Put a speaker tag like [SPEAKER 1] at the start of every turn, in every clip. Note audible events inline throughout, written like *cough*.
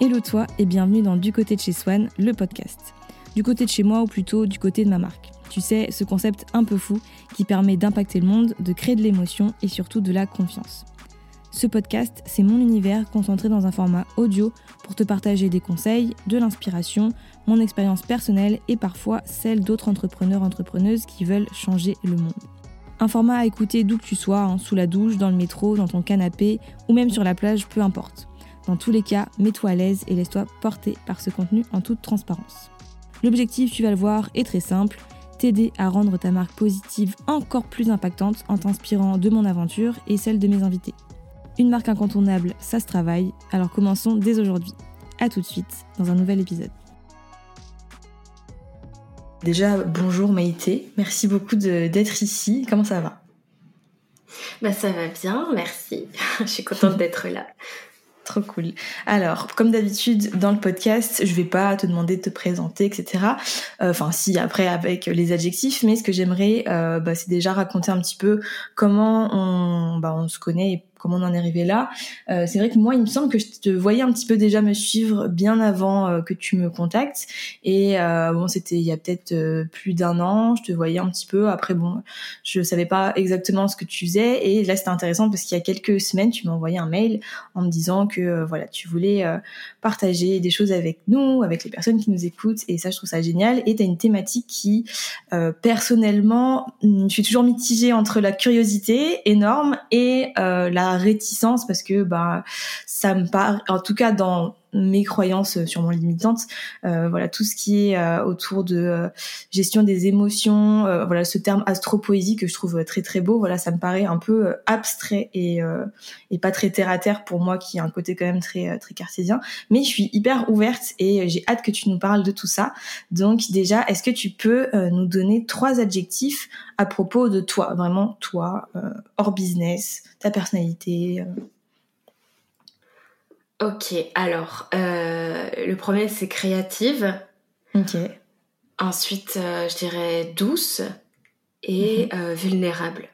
[SPEAKER 1] Hello toi et bienvenue dans Du côté de chez Swan, le podcast. Du côté de chez moi ou plutôt du côté de ma marque. Tu sais, ce concept un peu fou qui permet d'impacter le monde, de créer de l'émotion et surtout de la confiance. Ce podcast, c'est mon univers concentré dans un format audio pour te partager des conseils, de l'inspiration, mon expérience personnelle et parfois celle d'autres entrepreneurs entrepreneuses qui veulent changer le monde. Un format à écouter d'où que tu sois, hein, sous la douche, dans le métro, dans ton canapé ou même sur la plage, peu importe. Dans tous les cas, mets-toi à l'aise et laisse-toi porter par ce contenu en toute transparence. L'objectif, tu vas le voir, est très simple, t'aider à rendre ta marque positive encore plus impactante en t'inspirant de mon aventure et celle de mes invités. Une marque incontournable, ça se travaille, alors commençons dès aujourd'hui. A tout de suite dans un nouvel épisode. Déjà, bonjour Maïté, merci beaucoup d'être ici. Comment ça va?
[SPEAKER 2] Bah ça va bien, merci. *laughs* Je suis contente d'être là.
[SPEAKER 1] Trop cool. Alors, comme d'habitude dans le podcast, je vais pas te demander de te présenter, etc. Euh, enfin, si après avec les adjectifs, mais ce que j'aimerais, euh, bah, c'est déjà raconter un petit peu comment on, bah, on se connaît comment on en est arrivé là. Euh, c'est vrai que moi, il me semble que je te voyais un petit peu déjà me suivre bien avant euh, que tu me contactes. Et euh, bon, c'était il y a peut-être plus d'un an. Je te voyais un petit peu. Après, bon, je savais pas exactement ce que tu faisais. Et là, c'était intéressant parce qu'il y a quelques semaines, tu m'as envoyé un mail en me disant que voilà, tu voulais partager des choses avec nous, avec les personnes qui nous écoutent. Et ça, je trouve ça génial. Et tu as une thématique qui, personnellement, je suis toujours mitigée entre la curiosité énorme et la réticence parce que bah ça me parle en tout cas dans mes croyances euh, sûrement limitantes euh, voilà tout ce qui est euh, autour de euh, gestion des émotions voilà ce terme astropoésie que je trouve très très beau voilà ça me paraît un peu abstrait et et pas très terre à terre pour moi qui a un côté quand même très très cartésien. Mais je suis hyper ouverte et j'ai hâte que tu nous parles de tout ça. Donc déjà est-ce que tu peux nous donner trois adjectifs à propos de toi vraiment toi hors business ta personnalité
[SPEAKER 2] Ok, alors, euh, le premier, c'est créative.
[SPEAKER 1] Ok.
[SPEAKER 2] Ensuite, euh, je dirais douce et mhm. euh, vulnérable.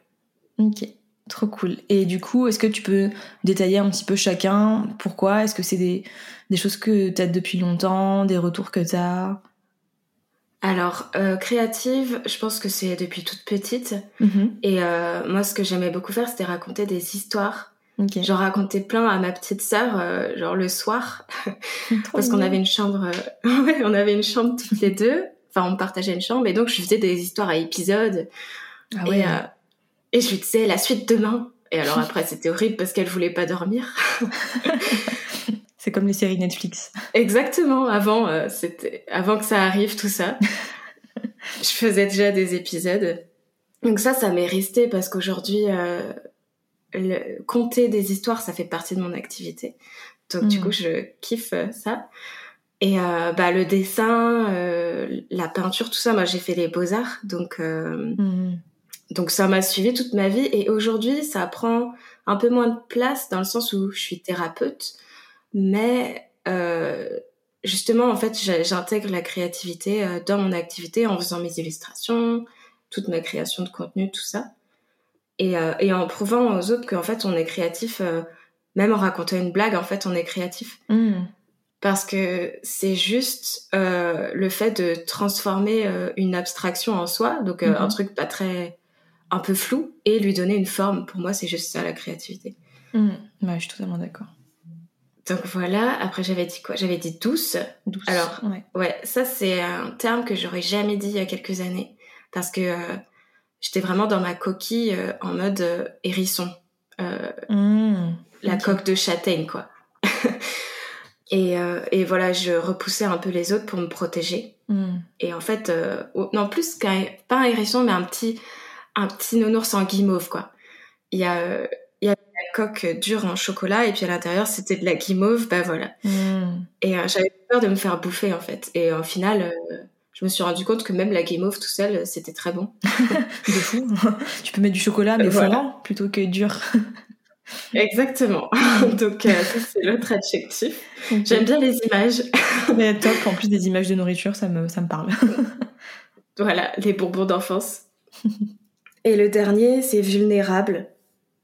[SPEAKER 1] Ok, trop cool. Et du coup, est-ce que tu peux détailler un petit peu chacun? Pourquoi? Est-ce que c'est des, des, choses que tu as depuis longtemps, des retours que tu as
[SPEAKER 2] alors, créative, je pense que c'est depuis toute petite.
[SPEAKER 1] Mhm.
[SPEAKER 2] Et moi, ce que j'aimais beaucoup faire, c'était raconter des histoires J'en racontais plein à ma petite sœur, euh, genre le soir, *laughs* parce qu'on avait une chambre, euh, *laughs* ouais, on avait une chambre toutes les deux. Enfin, on partageait une chambre, et donc je faisais des histoires à épisodes.
[SPEAKER 1] Ah ouais.
[SPEAKER 2] Et, euh, et je lui disais la suite demain. Et alors après, c'était horrible parce qu'elle voulait pas dormir. *laughs*
[SPEAKER 1] C'est comme les séries Netflix.
[SPEAKER 2] Exactement. Avant, c'était avant que ça arrive tout ça, *laughs* je faisais déjà des épisodes. Donc ça, ça m'est resté parce qu'aujourd'hui, le, compter des histoires, ça fait partie de mon activité. Donc du mm. coup, je kiffe euh, ça. Et euh, bah le dessin, euh, la peinture, tout ça, moi j'ai fait les beaux arts, donc mm. donc ça m'a suivi toute ma vie. Et aujourd'hui, ça prend un peu moins de place dans le sens où je suis thérapeute, mais justement en fait j'intègre la créativité dans mon activité en faisant mes illustrations, toute ma création de contenu, tout ça et, euh, et en prouvant aux autres qu'en fait on est créatif, euh, même en racontant une blague, en fait on est créatif.
[SPEAKER 1] Mm.
[SPEAKER 2] Parce que c'est juste euh, le fait de transformer euh, une abstraction en soi, donc un
[SPEAKER 1] mm-hmm.
[SPEAKER 2] truc pas très, un peu flou, et lui donner une forme. Pour moi, c'est juste ça la créativité.
[SPEAKER 1] Ouais, je suis totalement d'accord.
[SPEAKER 2] Donc voilà, après j'avais dit quoi? J'avais dit douce.
[SPEAKER 1] Douce.
[SPEAKER 2] Alors,
[SPEAKER 1] ouais,
[SPEAKER 2] ouais ça c'est un terme que j'aurais jamais dit il y a quelques années. Parce que j'étais vraiment dans ma coquille euh, en mode euh, hérisson. Euh,
[SPEAKER 1] mmh,
[SPEAKER 2] la coque de châtaigne, quoi. *laughs* et, et, voilà, je repoussais un peu les autres pour me protéger.
[SPEAKER 1] Mmh.
[SPEAKER 2] Et en fait, non plus qu'un, pas un hérisson, mais un petit, un petit nounours en guimauve, quoi. Il y a, coque dure en chocolat et puis à l'intérieur c'était de la guimauve, bah voilà.
[SPEAKER 1] Mmh.
[SPEAKER 2] Et j'avais peur de me faire bouffer en fait. Et au final, je me suis rendu compte que même la Game tout seul, c'était très bon. *laughs*
[SPEAKER 1] de fou. *laughs* tu peux mettre du chocolat, mais fondant plutôt que dur. *laughs*
[SPEAKER 2] Exactement. Donc, euh, ça, c'est l'autre adjectif. J'aime bien les images.
[SPEAKER 1] mais top, en plus des images de nourriture, ça me, ça me parle.
[SPEAKER 2] voilà, les bonbons d'enfance. Et le dernier, c'est vulnérable.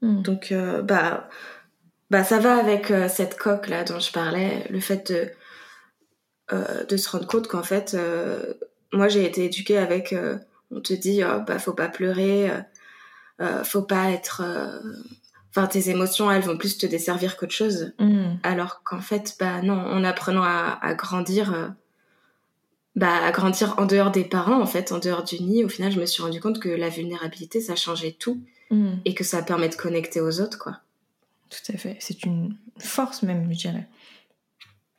[SPEAKER 1] Hmm.
[SPEAKER 2] Donc, euh, bah, bah ça va avec cette coque là dont je parlais, le fait de de se rendre compte qu'en fait moi j'ai été éduquée avec on te dit oh, bah faut pas pleurer euh, faut pas être enfin tes émotions elles vont plus te desservir qu'autre chose mm. alors qu'en fait bah non en apprenant à, à grandir euh, bah à grandir en dehors des parents en fait en dehors du nid au final je me suis rendu compte que la vulnérabilité ça changeait tout mm. et que ça permet de connecter aux autres quoi.
[SPEAKER 1] Tout à fait. C'est une force même je dirais.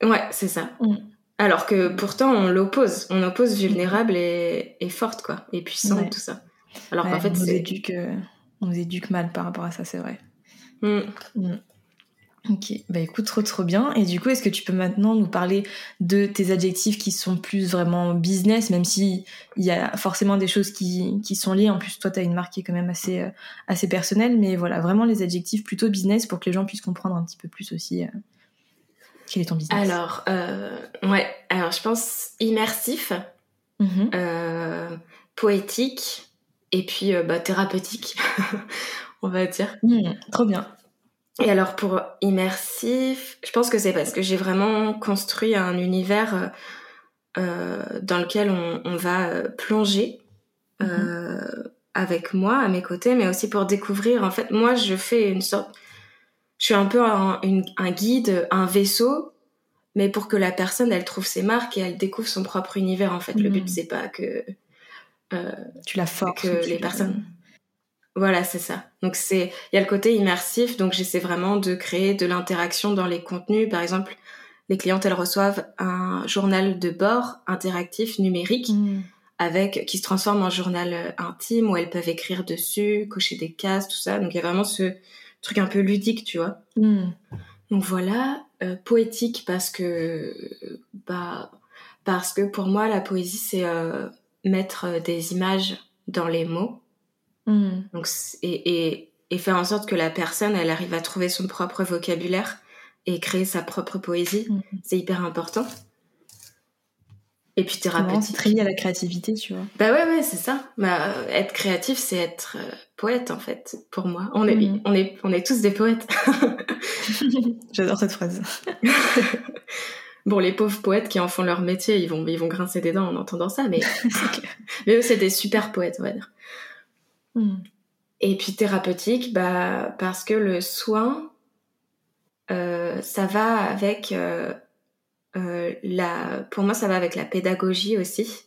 [SPEAKER 2] Ouais c'est ça. Mm. alors que pourtant on l'oppose. On oppose vulnérable et, et forte quoi. Et puissante tout ça. Alors qu'en fait
[SPEAKER 1] c'est euh, on nous éduque mal par rapport à ça c'est vrai. Mm. Ok, bah écoute, trop trop bien. Et du coup, est-ce que tu peux maintenant nous parler de tes adjectifs qui sont plus vraiment business, même si il y a forcément des choses qui, qui sont liées. En plus, toi, tu as une marque qui est quand même assez, euh, assez personnelle, mais voilà, vraiment les adjectifs plutôt business pour que les gens puissent comprendre un petit peu plus aussi euh, quel est ton business.
[SPEAKER 2] Alors, euh, ouais, alors je pense immersif, mm-hmm. poétique et puis bah, thérapeutique. *laughs* on va dire.
[SPEAKER 1] Hmm, trop bien.
[SPEAKER 2] Et alors pour immersif, je pense que c'est parce que j'ai vraiment construit un univers euh, euh dans lequel on, on va euh, plonger euh, mhm. avec moi, à mes côtés, mais aussi pour découvrir. En fait, moi, je fais une sorte... Je suis un peu un, un guide, un vaisseau, mais pour que la personne, elle trouve ses marques et elle découvre son propre univers. En fait, le but, mhm. c'est pas que...
[SPEAKER 1] tu la forces.
[SPEAKER 2] Que les personnes... Voilà, c'est ça. Donc c'est il y a le côté immersif, donc j'essaie vraiment de créer de l'interaction dans les contenus. Par exemple, les clientes elles reçoivent un journal de bord interactif numérique mm. avec qui se transforme en journal euh, intime où elles peuvent écrire dessus, cocher des cases, tout ça. Donc il y a vraiment ce truc un peu ludique, tu vois. Mm. Donc voilà, euh, poétique parce que bah parce que pour moi la poésie c'est euh, mettre des images dans les mots Mm. Donc, et, et, faire en sorte que la personne, elle arrive à trouver son propre vocabulaire et créer sa propre poésie, mm. c'est hyper important. Et puis thérapeutique.
[SPEAKER 1] C'est lié à la créativité, tu vois.
[SPEAKER 2] Bah ouais, ouais, c'est ça. Bah, être créatif, c'est être euh, poète, en fait, pour moi. On est, mm. on est, on est tous des poètes. *laughs*
[SPEAKER 1] J'adore cette phrase. *laughs*
[SPEAKER 2] bon, les pauvres poètes qui en font leur métier, ils vont, ils vont grincer des dents en entendant ça, mais, *laughs* mais eux, c'est des super poètes, on va dire. Hmm. Et puis thérapeutique, bah, parce que le soin, euh, ça va avec euh, euh, la. Pour moi, ça va avec la pédagogie aussi.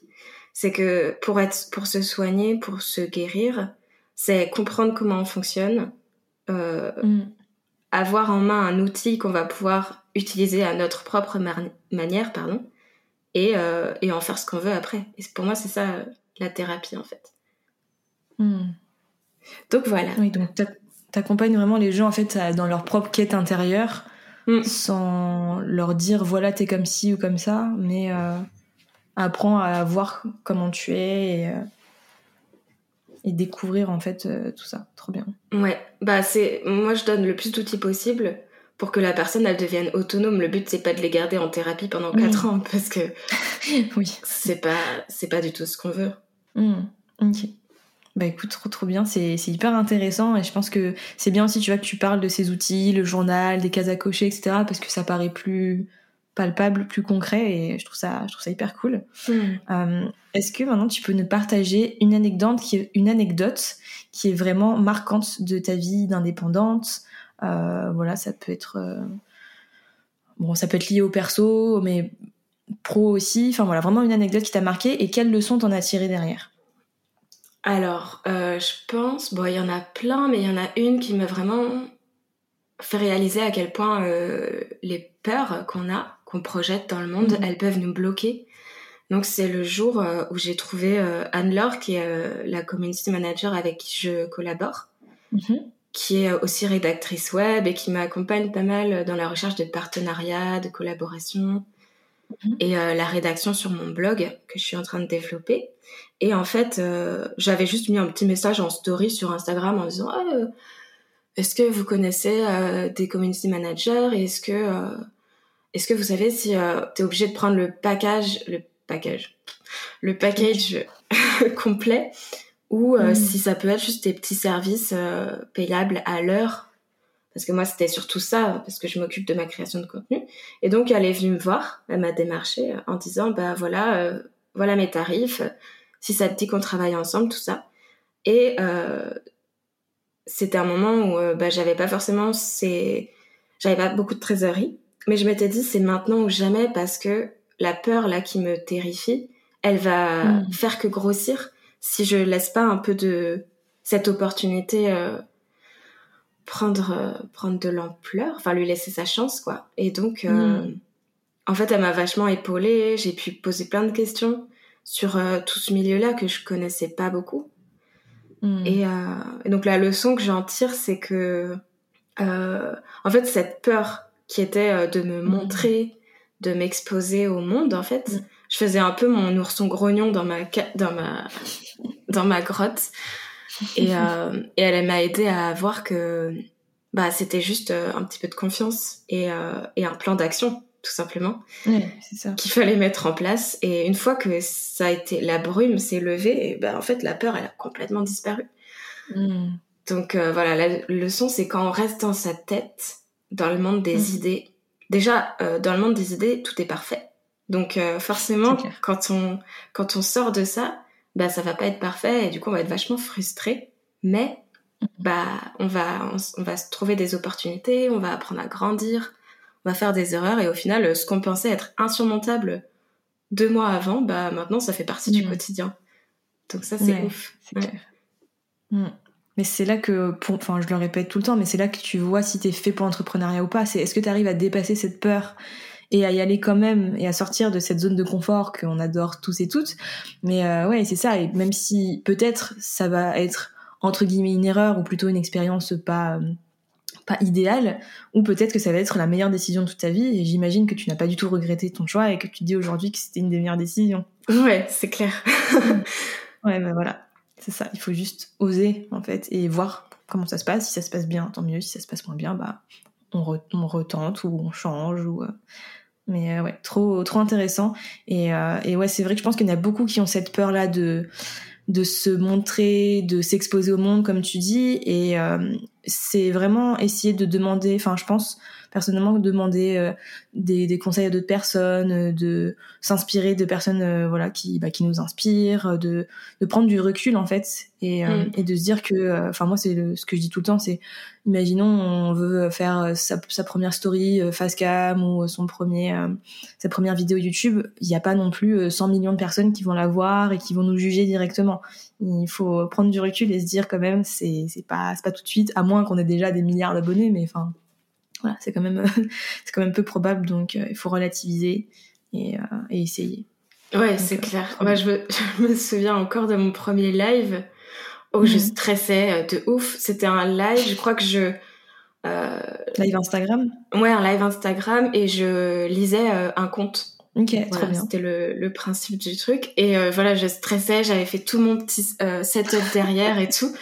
[SPEAKER 2] C'est que pour être, pour se soigner, pour se guérir, c'est comprendre comment on fonctionne, hmm. avoir en main un outil qu'on va pouvoir utiliser à notre propre manière, pardon, et, et en faire ce qu'on veut après. Et pour moi, c'est ça la thérapie en fait.
[SPEAKER 1] Hmm.
[SPEAKER 2] Donc voilà.
[SPEAKER 1] Oui, donc t'accompagnes vraiment les gens en fait dans leur propre quête intérieure, hmm. sans leur dire voilà t'es comme ci ou comme ça, mais euh, apprends à voir comment tu es et, euh, et découvrir en fait euh, tout ça. Trop bien.
[SPEAKER 2] Ouais, bah c'est moi je donne le plus d'outils possible pour que la personne elle devienne autonome. Le but c'est pas de les garder en thérapie pendant 4 ans parce que *laughs*
[SPEAKER 1] oui,
[SPEAKER 2] c'est pas c'est pas du tout ce qu'on veut.
[SPEAKER 1] Hmm. Ok. Bah écoute, trop trop bien, c'est hyper intéressant et je pense que c'est bien aussi, tu vois, que tu parles de ces outils, le journal, des cases à cocher, etc. parce que ça paraît plus palpable, plus concret et je trouve ça, je trouve ça hyper cool. Hmm. Euh, est-ce que maintenant tu peux nous partager une anecdote qui est, une anecdote qui est vraiment marquante de ta vie d'indépendante? Euh, Voilà, ça peut être euh, bon, ça peut être lié au perso, mais pro aussi. Enfin voilà, vraiment une anecdote qui t'a marqué et quelles leçons t'en as tiré derrière?
[SPEAKER 2] Alors, euh, je pense, bon, il y en a plein, mais il y en a une qui m'a vraiment fait réaliser à quel point euh, les peurs qu'on a, qu'on projette dans le monde, mhm. elles peuvent nous bloquer. Donc c'est le jour euh, où j'ai trouvé Anne-Laure, qui est la community manager avec qui je collabore, mhm. qui est aussi rédactrice web et qui m'accompagne pas mal dans la recherche de partenariats, de collaborations mhm. et la rédaction sur mon blog que je suis en train de développer. Et en fait, euh, j'avais juste mis un petit message en story sur Instagram en disant ah, euh, Est-ce que vous connaissez euh, des community managers est-ce que, est-ce que vous savez si tu es obligé de prendre le package, le package, le package *laughs* complet ou mm. si ça peut être juste des petits services payables à l'heure? Parce que moi c'était surtout ça, parce que je m'occupe de ma création de contenu. Et donc elle est venue me voir, elle m'a démarché en disant bah voilà, voilà mes tarifs, si ça te dit qu'on travaille ensemble, tout ça. Et euh, c'était un moment où euh, bah, j'avais pas forcément c'est j'avais pas beaucoup de trésorerie, mais je m'étais dit c'est maintenant ou jamais parce que la peur là qui me terrifie, elle va hmm. faire que grossir si je laisse pas un peu de cette opportunité euh, prendre euh, prendre de l'ampleur, enfin lui laisser sa chance quoi. Et donc euh, hmm. en fait elle m'a vachement épaulée, j'ai pu poser plein de questions sur tout ce milieu-là que je connaissais pas beaucoup. Hmm. Et, et, donc la leçon que j'en tire c'est que en fait cette peur qui était de me hmm. montrer, de m'exposer au monde en fait, je faisais un peu mon ourson grognon dans ma dans ma *laughs* dans ma grotte et, euh, *laughs* et elle m'a aidé à voir que bah c'était juste euh, un petit peu de confiance et, euh, et un plan d'action tout simplement qu'il fallait mettre en place et une fois que ça a été la brume s'est levée et bah en fait la peur elle a complètement disparu hmm. donc euh, voilà la leçon c'est quand on reste dans sa tête dans le monde des hmm. idées déjà euh, dans le monde des idées tout est parfait donc euh, forcément, quand on quand on sort de ça, bah ça va pas être parfait et du coup on va être vachement frustré. Mais mm. bah on va on, va se trouver des opportunités, on va apprendre à grandir, on va faire des erreurs et au final ce qu'on pensait être insurmontable deux mois avant, bah maintenant ça fait partie du mm. quotidien. Donc ça c'est ouf.
[SPEAKER 1] Mm. Mais c'est là que, enfin je le répète tout le temps, mais c'est là que tu vois si t'es fait pour l'entrepreneuriat ou pas. C'est est-ce que tu arrives à dépasser cette peur et à y aller quand même et à sortir de cette zone de confort qu'on adore tous et toutes? Mais euh, ouais, c'est ça. Et même si peut-être ça va être entre guillemets une erreur ou plutôt une expérience pas euh, pas idéale, ou peut-être que ça va être la meilleure décision de toute ta vie. Et j'imagine que tu n'as pas du tout regretté ton choix et que tu dis aujourd'hui que c'était une des meilleures décisions.
[SPEAKER 2] Ouais, c'est clair. *laughs*
[SPEAKER 1] ouais, ben voilà, c'est ça. Il faut juste oser en fait et voir comment ça se passe. Si ça se passe bien, tant mieux. Si ça se passe moins bien, bah on, on retente ou on change ou euh, mais euh, ouais, trop, trop intéressant. Et, euh, et ouais, c'est vrai que je pense qu'il y en a beaucoup qui ont cette peur-là de, de se montrer, de s'exposer au monde, comme tu dis. Et euh, c'est vraiment essayer de demander, enfin, je pense, personnellement demander euh, des, des, conseils à d'autres personnes, euh, de s'inspirer de personnes euh, voilà qui bah, qui nous inspirent, de, de prendre du recul en fait et, mm. et de se dire que enfin moi c'est ce que je dis tout le temps c'est imaginons on veut faire sa, sa première story face cam ou son premier sa première vidéo YouTube, il n'y a pas non plus 100 millions de personnes qui vont la voir et qui vont nous juger directement. Il faut prendre du recul et se dire quand même c'est c'est pas c'est pas tout de suite à moins qu'on ait déjà des milliards d'abonnés mais enfin voilà, c'est quand même *laughs* c'est quand même peu probable, donc euh, il faut relativiser et, euh, et essayer.
[SPEAKER 2] Ouais, c'est euh, clair. Moi, je me, *laughs* je me, souviens encore de mon premier live où je mhm. stressais de ouf. C'était un live, je crois que je
[SPEAKER 1] live Instagram?
[SPEAKER 2] Ouais, un live Instagram et je lisais un conte.
[SPEAKER 1] Ok, trop bien.
[SPEAKER 2] C'était le, le, principe du truc. Et euh, voilà, je stressais, j'avais fait tout mon petit euh, setup derrière et tout.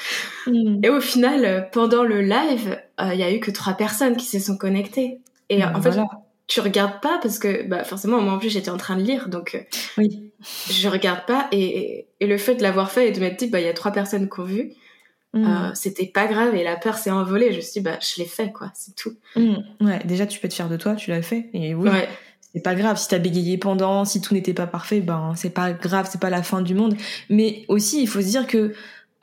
[SPEAKER 2] Hmm. *laughs* Et au final, euh, pendant le live, il y a eu que trois personnes qui se sont connectées. Et en fait, tu regardes pas parce que bah, forcément, moi en plus, j'étais en train de lire, donc
[SPEAKER 1] oui.
[SPEAKER 2] je regarde pas. Et, et le fait de l'avoir fait et de m'être dit, bah, il y a trois personnes qui ont vu, hmm. c'était pas grave et la peur s'est envolée. Je me suis dit, bah, je l'ai fait, quoi, c'est tout.
[SPEAKER 1] Hmm. Ouais, déjà, tu peux te fier de toi, tu l'as fait. Et oui.
[SPEAKER 2] Ouais
[SPEAKER 1] c'est pas grave si t'as bégayé pendant, si tout n'était pas parfait, ben c'est pas grave, c'est pas la fin du monde. Mais aussi, il faut se dire que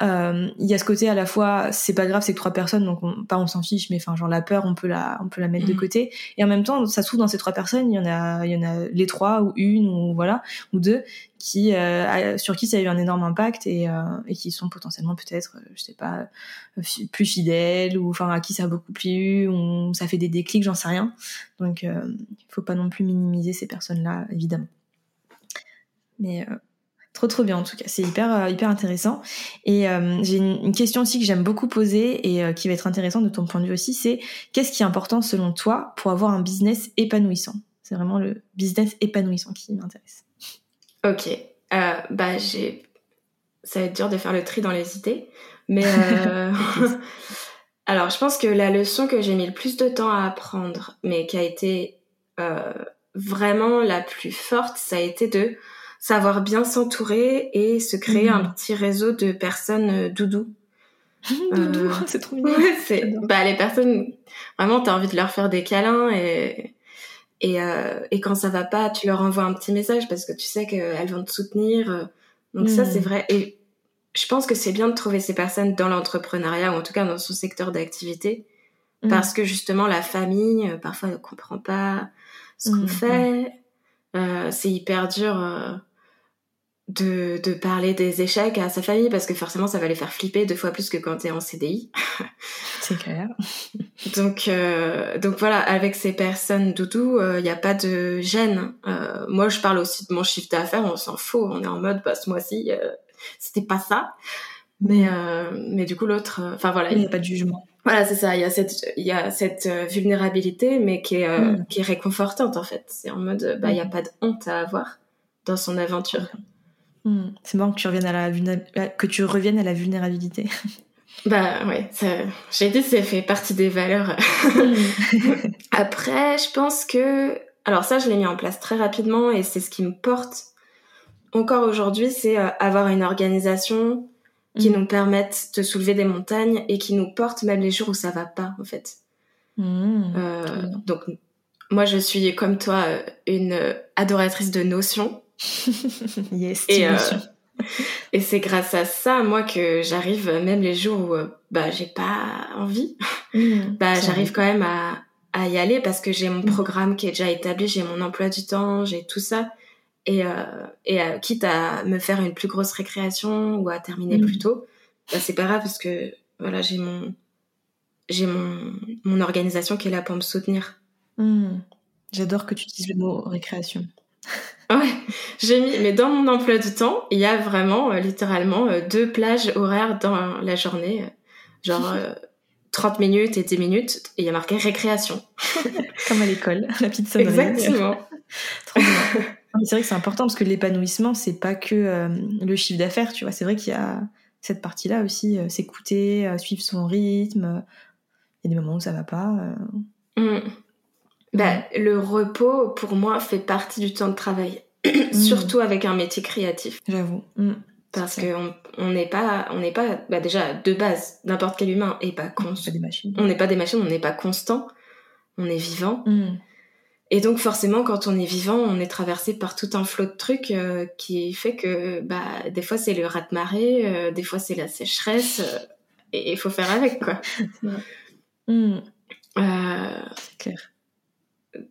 [SPEAKER 1] euh, il y a ce côté à la fois c'est pas grave c'est que trois personnes donc on, pas on s'en fiche mais enfin genre la peur on peut la on peut la mettre de mm. côté. Et en même temps ça se trouve dans ces trois personnes il y en a il y en a les trois ou une ou voilà ou deux qui euh, sur qui ça a eu un énorme impact et, euh, et qui sont potentiellement peut-être je sais pas plus fidèles ou enfin à qui ça a beaucoup plu ou ça fait des déclics j'en sais rien. Donc il faut pas non plus minimiser ces personnes là évidemment. Mais Trop trop bien en tout cas, c'est hyper euh, intéressant. Et euh, j'ai une, question aussi que j'aime beaucoup poser et euh, qui va être intéressante de ton point de vue aussi, c'est qu'est-ce qui est important selon toi pour avoir un business épanouissant? C'est vraiment le business épanouissant qui m'intéresse.
[SPEAKER 2] Ok, bah j'ai, ça va être dur de faire le tri dans les idées, mais *laughs* alors je pense que la leçon que j'ai mis le plus de temps à apprendre, mais qui a été vraiment la plus forte, ça a été de savoir bien s'entourer et se créer un mhm. petit réseau de personnes euh, doudou. *laughs*
[SPEAKER 1] Doudou, *laughs* c'est trop mignon.
[SPEAKER 2] Ouais, bah les personnes vraiment t'as envie de leur faire des câlins et et, euh, et quand ça va pas, tu leur envoies un petit message parce que tu sais qu'elles vont te soutenir. Donc ça, c'est vrai. Et je pense que c'est bien de trouver ces personnes dans l'entrepreneuriat ou en tout cas dans son secteur d'activité parce que justement la famille, euh, parfois, ne comprend pas ce qu'on fait. Euh, c'est hyper dur euh, de, de parler des échecs à sa famille parce que forcément ça va les faire flipper deux fois plus que quand t'es en CDI. *laughs*
[SPEAKER 1] C'est clair. *laughs*
[SPEAKER 2] donc, euh, donc voilà, avec ces personnes doudou, il euh, n'y a pas de gêne. Euh, moi, je parle aussi de mon chiffre d'affaires, on s'en fout, on est en mode, bah, ce mois-ci, c'était pas ça. Mais, mais du coup, l'autre, enfin voilà.
[SPEAKER 1] Il n'y a pas de jugement.
[SPEAKER 2] Voilà, c'est ça. Il y a cette, il y a cette vulnérabilité, mais qui est, mm. qui est réconfortante en fait. C'est en mode, bah, il n'y a mm. pas de honte à avoir dans son aventure.
[SPEAKER 1] Mm. C'est bon que tu reviennes à la que tu reviennes à la vulnérabilité. *laughs*
[SPEAKER 2] Bah ouais, j'ai dit ça fait partie des valeurs. *laughs* Après, je pense que, alors ça, je l'ai mis en place très rapidement et c'est ce qui me porte encore aujourd'hui, c'est euh, avoir une organisation qui mm. nous permette de soulever des montagnes et qui nous porte même les jours où ça va pas, en fait. Euh, donc, moi, je suis comme toi une adoratrice de notions. *laughs*
[SPEAKER 1] yes, et, euh, *laughs*
[SPEAKER 2] et c'est grâce à ça, moi, que j'arrive, même les jours où euh, bah j'ai pas envie, mmh, *laughs* bah j'arrive quand même à, à y aller parce que j'ai mon mmh. programme qui est déjà établi, j'ai mon emploi du temps, j'ai tout ça. Et, euh, et euh, quitte à me faire une plus grosse récréation ou à terminer plus mmh. tôt, bah c'est pas grave parce que voilà, j'ai mon j'ai mon, mon organisation qui est là pour me soutenir.
[SPEAKER 1] J'adore que tu utilises le mot récréation.
[SPEAKER 2] Ouais, j'ai mis, mais dans mon emploi du temps, il y a vraiment euh, littéralement euh, deux plages horaires dans la journée, *laughs* euh, genre 30 minutes et 10 minutes, et il y a marqué récréation. *laughs*
[SPEAKER 1] Comme à l'école, *laughs* la petite sonnerie.
[SPEAKER 2] Exactement.
[SPEAKER 1] Trop bien. C'est vrai que c'est important parce que l'épanouissement, c'est pas que le chiffre d'affaires, tu vois. C'est vrai qu'il y a cette partie-là aussi, s'écouter, suivre son rythme. Il y a des moments où ça va pas.
[SPEAKER 2] Mmh. Bah, le repos, pour moi, fait partie du temps de travail. *clears throat* Mm. Surtout avec un métier créatif.
[SPEAKER 1] J'avoue. Mm.
[SPEAKER 2] Parce qu'on on n'est pas, on n'est pas, bah déjà de base, n'importe quel humain est pas constant.
[SPEAKER 1] des machines.
[SPEAKER 2] On n'est pas des machines, on n'est pas constant. On est vivant. Mm. Et donc forcément, quand on est vivant, on est traversé par tout un flot de trucs euh, qui fait que, bah, des fois c'est le rat-de-marée, euh, des fois c'est la sécheresse, euh, et il faut faire avec quoi. *laughs*
[SPEAKER 1] c'est clair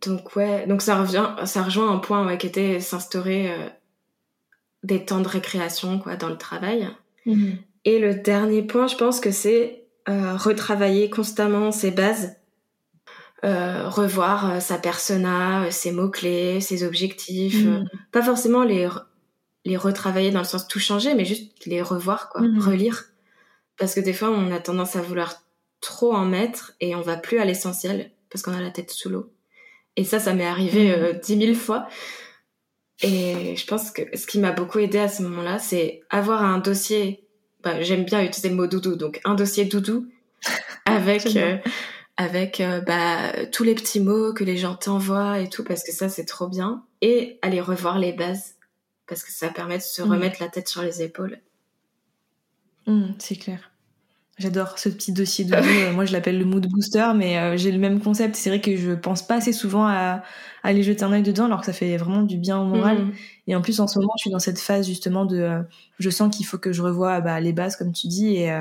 [SPEAKER 2] donc ouais, donc ça revient, ça rejoint un point ouais, qui était s'instaurer euh, des temps de récréation quoi dans le travail. Mhm. Et le dernier point, je pense que c'est euh, retravailler constamment ses bases, euh, revoir sa persona, ses mots clés, ses objectifs, mhm. pas forcément les les retravailler dans le sens tout changer, mais juste les revoir quoi, mhm. relire, parce que des fois on a tendance à vouloir trop en mettre et on va plus à l'essentiel parce qu'on a la tête sous l'eau. Et ça, ça m'est arrivé mm. euh, dix mille fois. Et je pense que ce qui m'a beaucoup aidé à ce moment-là, c'est avoir un dossier. Bah, J'aime bien utiliser le mot doudou, donc un dossier doudou *laughs* avec euh, avec euh, bah, tous les petits mots que les gens t'envoient et tout, parce que ça c'est trop bien. Et aller revoir les bases, parce que ça permet de se mm. remettre la tête sur les épaules.
[SPEAKER 1] Mm, c'est clair. J'adore ce petit dossier de *laughs* euh, Moi, je l'appelle le mood booster, mais euh, j'ai le même concept. C'est vrai que je pense pas assez souvent à, aller jeter un œil dedans, alors que ça fait vraiment du bien au moral. Mm. Et en plus, en ce moment, je suis dans cette phase justement de, euh, je sens qu'il faut que je revoie bah, les bases, comme tu dis, et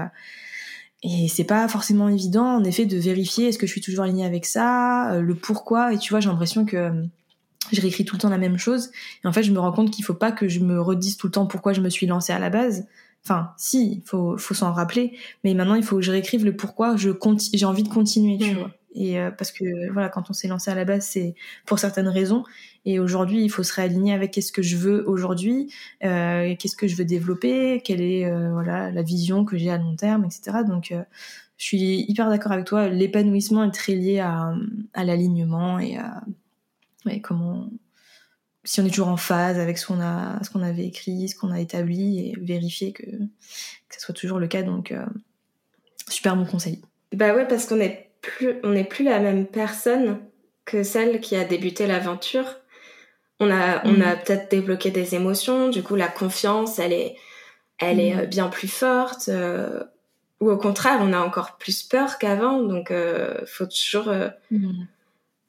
[SPEAKER 1] et c'est pas forcément évident, en effet, de vérifier est-ce que je suis toujours alignée avec ça, le pourquoi. Et tu vois, j'ai l'impression que je réécris tout le temps la même chose. Et en fait, je me rends compte qu'il faut pas que je me redise tout le temps pourquoi je me suis lancée à la base Enfin, si, il faut, faut s'en rappeler. Mais maintenant, il faut que je réécrive le pourquoi je j'ai envie de continuer, tu mmh. vois. Et euh, parce que voilà, quand on s'est lancé à la base, c'est pour certaines raisons. Et aujourd'hui, il faut se réaligner avec qu'est-ce que je veux aujourd'hui, euh, qu'est-ce que je veux développer, quelle est euh, voilà la vision que j'ai à long terme, etc. Donc, euh, je suis hyper d'accord avec toi. L'épanouissement est très lié à, à l'alignement et à ouais, comment si on est toujours en phase avec ce qu'on a, ce qu'on avait écrit, ce qu'on a établi, et vérifier que, que ce soit toujours le cas. Donc, euh, super bon conseil.
[SPEAKER 2] Bah ouais, parce qu'on est plus, on n'est plus la même personne que celle qui a débuté l'aventure. On a, on a mm. peut-être débloqué des émotions. Du coup, la confiance, elle est, elle est mm. bien plus forte. Euh, ou au contraire, on a encore plus peur qu'avant. Donc, euh, faut toujours. Euh,
[SPEAKER 1] mm.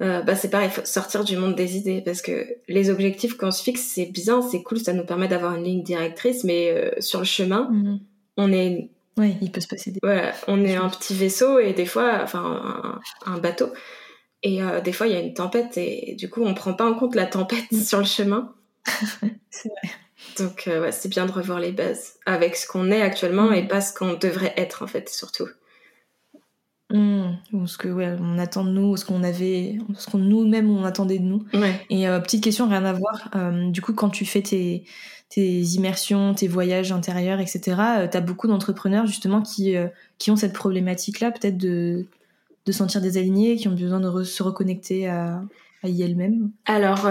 [SPEAKER 2] Euh, bah, c'est pareil, faut sortir du monde des idées parce que les objectifs qu'on se fixe, c'est bien, c'est cool, ça nous permet d'avoir une ligne directrice, mais euh, sur le chemin,
[SPEAKER 1] Mm.
[SPEAKER 2] on est,
[SPEAKER 1] Oui, il peut se passer des.
[SPEAKER 2] voilà, on est un petit vaisseau et des fois, enfin, un, un bateau. Et euh, des fois, il y a une tempête et, du coup, on prend pas en compte la tempête
[SPEAKER 1] Mm. *laughs*
[SPEAKER 2] sur le chemin. *laughs*
[SPEAKER 1] C'est vrai.
[SPEAKER 2] Donc, ouais, c'est bien de revoir les bases avec ce qu'on est actuellement
[SPEAKER 1] Mm.
[SPEAKER 2] et pas ce qu'on devrait être, en fait, surtout.
[SPEAKER 1] Ou ce que ouais, on attend de nous, ou ce qu'on avait, ce qu'on nous-mêmes on attendait de nous.
[SPEAKER 2] Ouais.
[SPEAKER 1] Et euh, petite question, rien à voir. euh, du coup, quand tu fais tes, tes immersions, tes voyages intérieurs, etc., euh, t'as beaucoup d'entrepreneurs justement qui, qui ont cette problématique-là, peut-être de, de sentir désalignés, qui ont besoin de re- se reconnecter à, à y elles-mêmes?
[SPEAKER 2] Alors,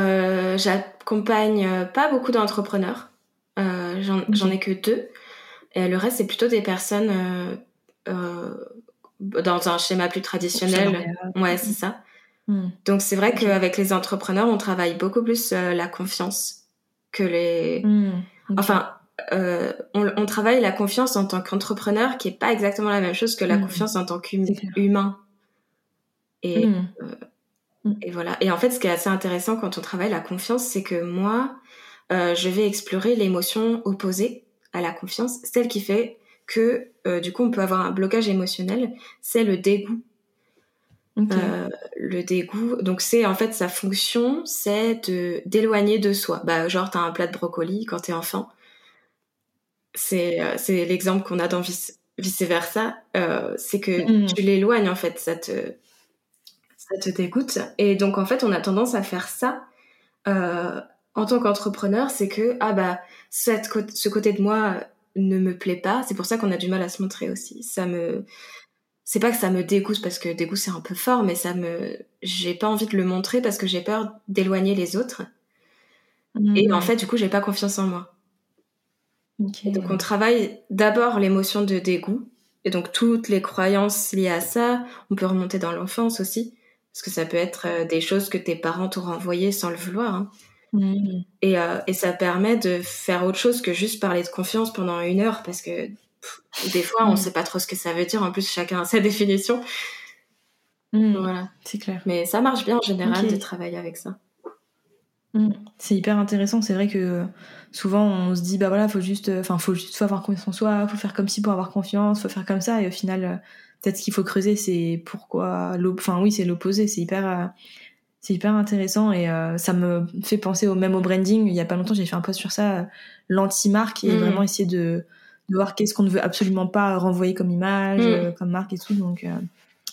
[SPEAKER 2] j'accompagne pas beaucoup d'entrepreneurs. J'en ai que deux. Et le reste, c'est plutôt des personnes dans un schéma plus traditionnel. Ouais, c'est ça.
[SPEAKER 1] Mm.
[SPEAKER 2] Donc, c'est vrai qu'avec les entrepreneurs, on travaille beaucoup plus euh, la confiance que les...
[SPEAKER 1] Mm. Ok.
[SPEAKER 2] Enfin, euh, on, on travaille la confiance en tant qu'entrepreneur, qui est pas exactement la même chose que la
[SPEAKER 1] Mhm.
[SPEAKER 2] confiance en tant qu'humain. Et,
[SPEAKER 1] Mm.
[SPEAKER 2] et voilà. Et en fait, ce qui est assez intéressant quand on travaille la confiance, c'est que moi, euh, je vais explorer l'émotion opposée à la confiance, celle qui fait que euh, du coup, on peut avoir un blocage émotionnel. C'est le dégoût. Euh, le dégoût, donc c'est en fait sa fonction, c'est de d'éloigner de soi. Bah genre t'as un plat de brocoli quand t'es enfant. C'est euh, c'est l'exemple qu'on a dans vice vice versa. C'est que
[SPEAKER 1] Mhm.
[SPEAKER 2] tu l'éloignes en fait, ça te ça te dégoûte. Et donc en fait on a tendance à faire ça en tant qu'entrepreneur, c'est que ah bah cette ce côté de moi ne me plaît pas. C'est pour ça qu'on a du mal à se montrer aussi. Ça me c'est pas que ça me dégoûte parce que dégoût c'est un peu fort, mais ça me, j'ai pas envie de le montrer parce que j'ai peur d'éloigner les autres.
[SPEAKER 1] Mm.
[SPEAKER 2] Et en fait, du coup, j'ai pas confiance en moi. Donc, on travaille d'abord l'émotion de dégoût. Et donc, toutes les croyances liées à ça, on peut remonter dans l'enfance aussi. Parce que ça peut être euh, des choses que tes parents t'ont renvoyées sans le vouloir. hein.
[SPEAKER 1] Mm.
[SPEAKER 2] Et, euh, et ça permet de faire autre chose que juste parler de confiance pendant une heure parce que pff, des fois, on
[SPEAKER 1] Mm.
[SPEAKER 2] sait pas trop ce que ça veut dire. En plus, chacun a sa définition.
[SPEAKER 1] Mm.
[SPEAKER 2] Voilà.
[SPEAKER 1] C'est clair.
[SPEAKER 2] Mais ça marche bien en général de travailler avec ça.
[SPEAKER 1] C'est hyper intéressant. C'est vrai que souvent on se dit bah voilà, faut juste, euh, enfin faut juste faut avoir confiance en soi, faut faire comme si pour avoir confiance, faut faire comme ça. Et au final, euh, peut-être ce qu'il faut creuser, c'est pourquoi. Enfin oui, c'est l'opposé. C'est hyper, c'est hyper intéressant et euh, ça me fait penser au même au branding. Il y a pas longtemps, j'ai fait un post sur ça, euh, l'anti-marque et
[SPEAKER 2] Mm.
[SPEAKER 1] vraiment essayer de, de voir qu'est-ce qu'on ne veut absolument pas renvoyer comme image,
[SPEAKER 2] Mm.
[SPEAKER 1] euh, comme marque et tout. Donc euh,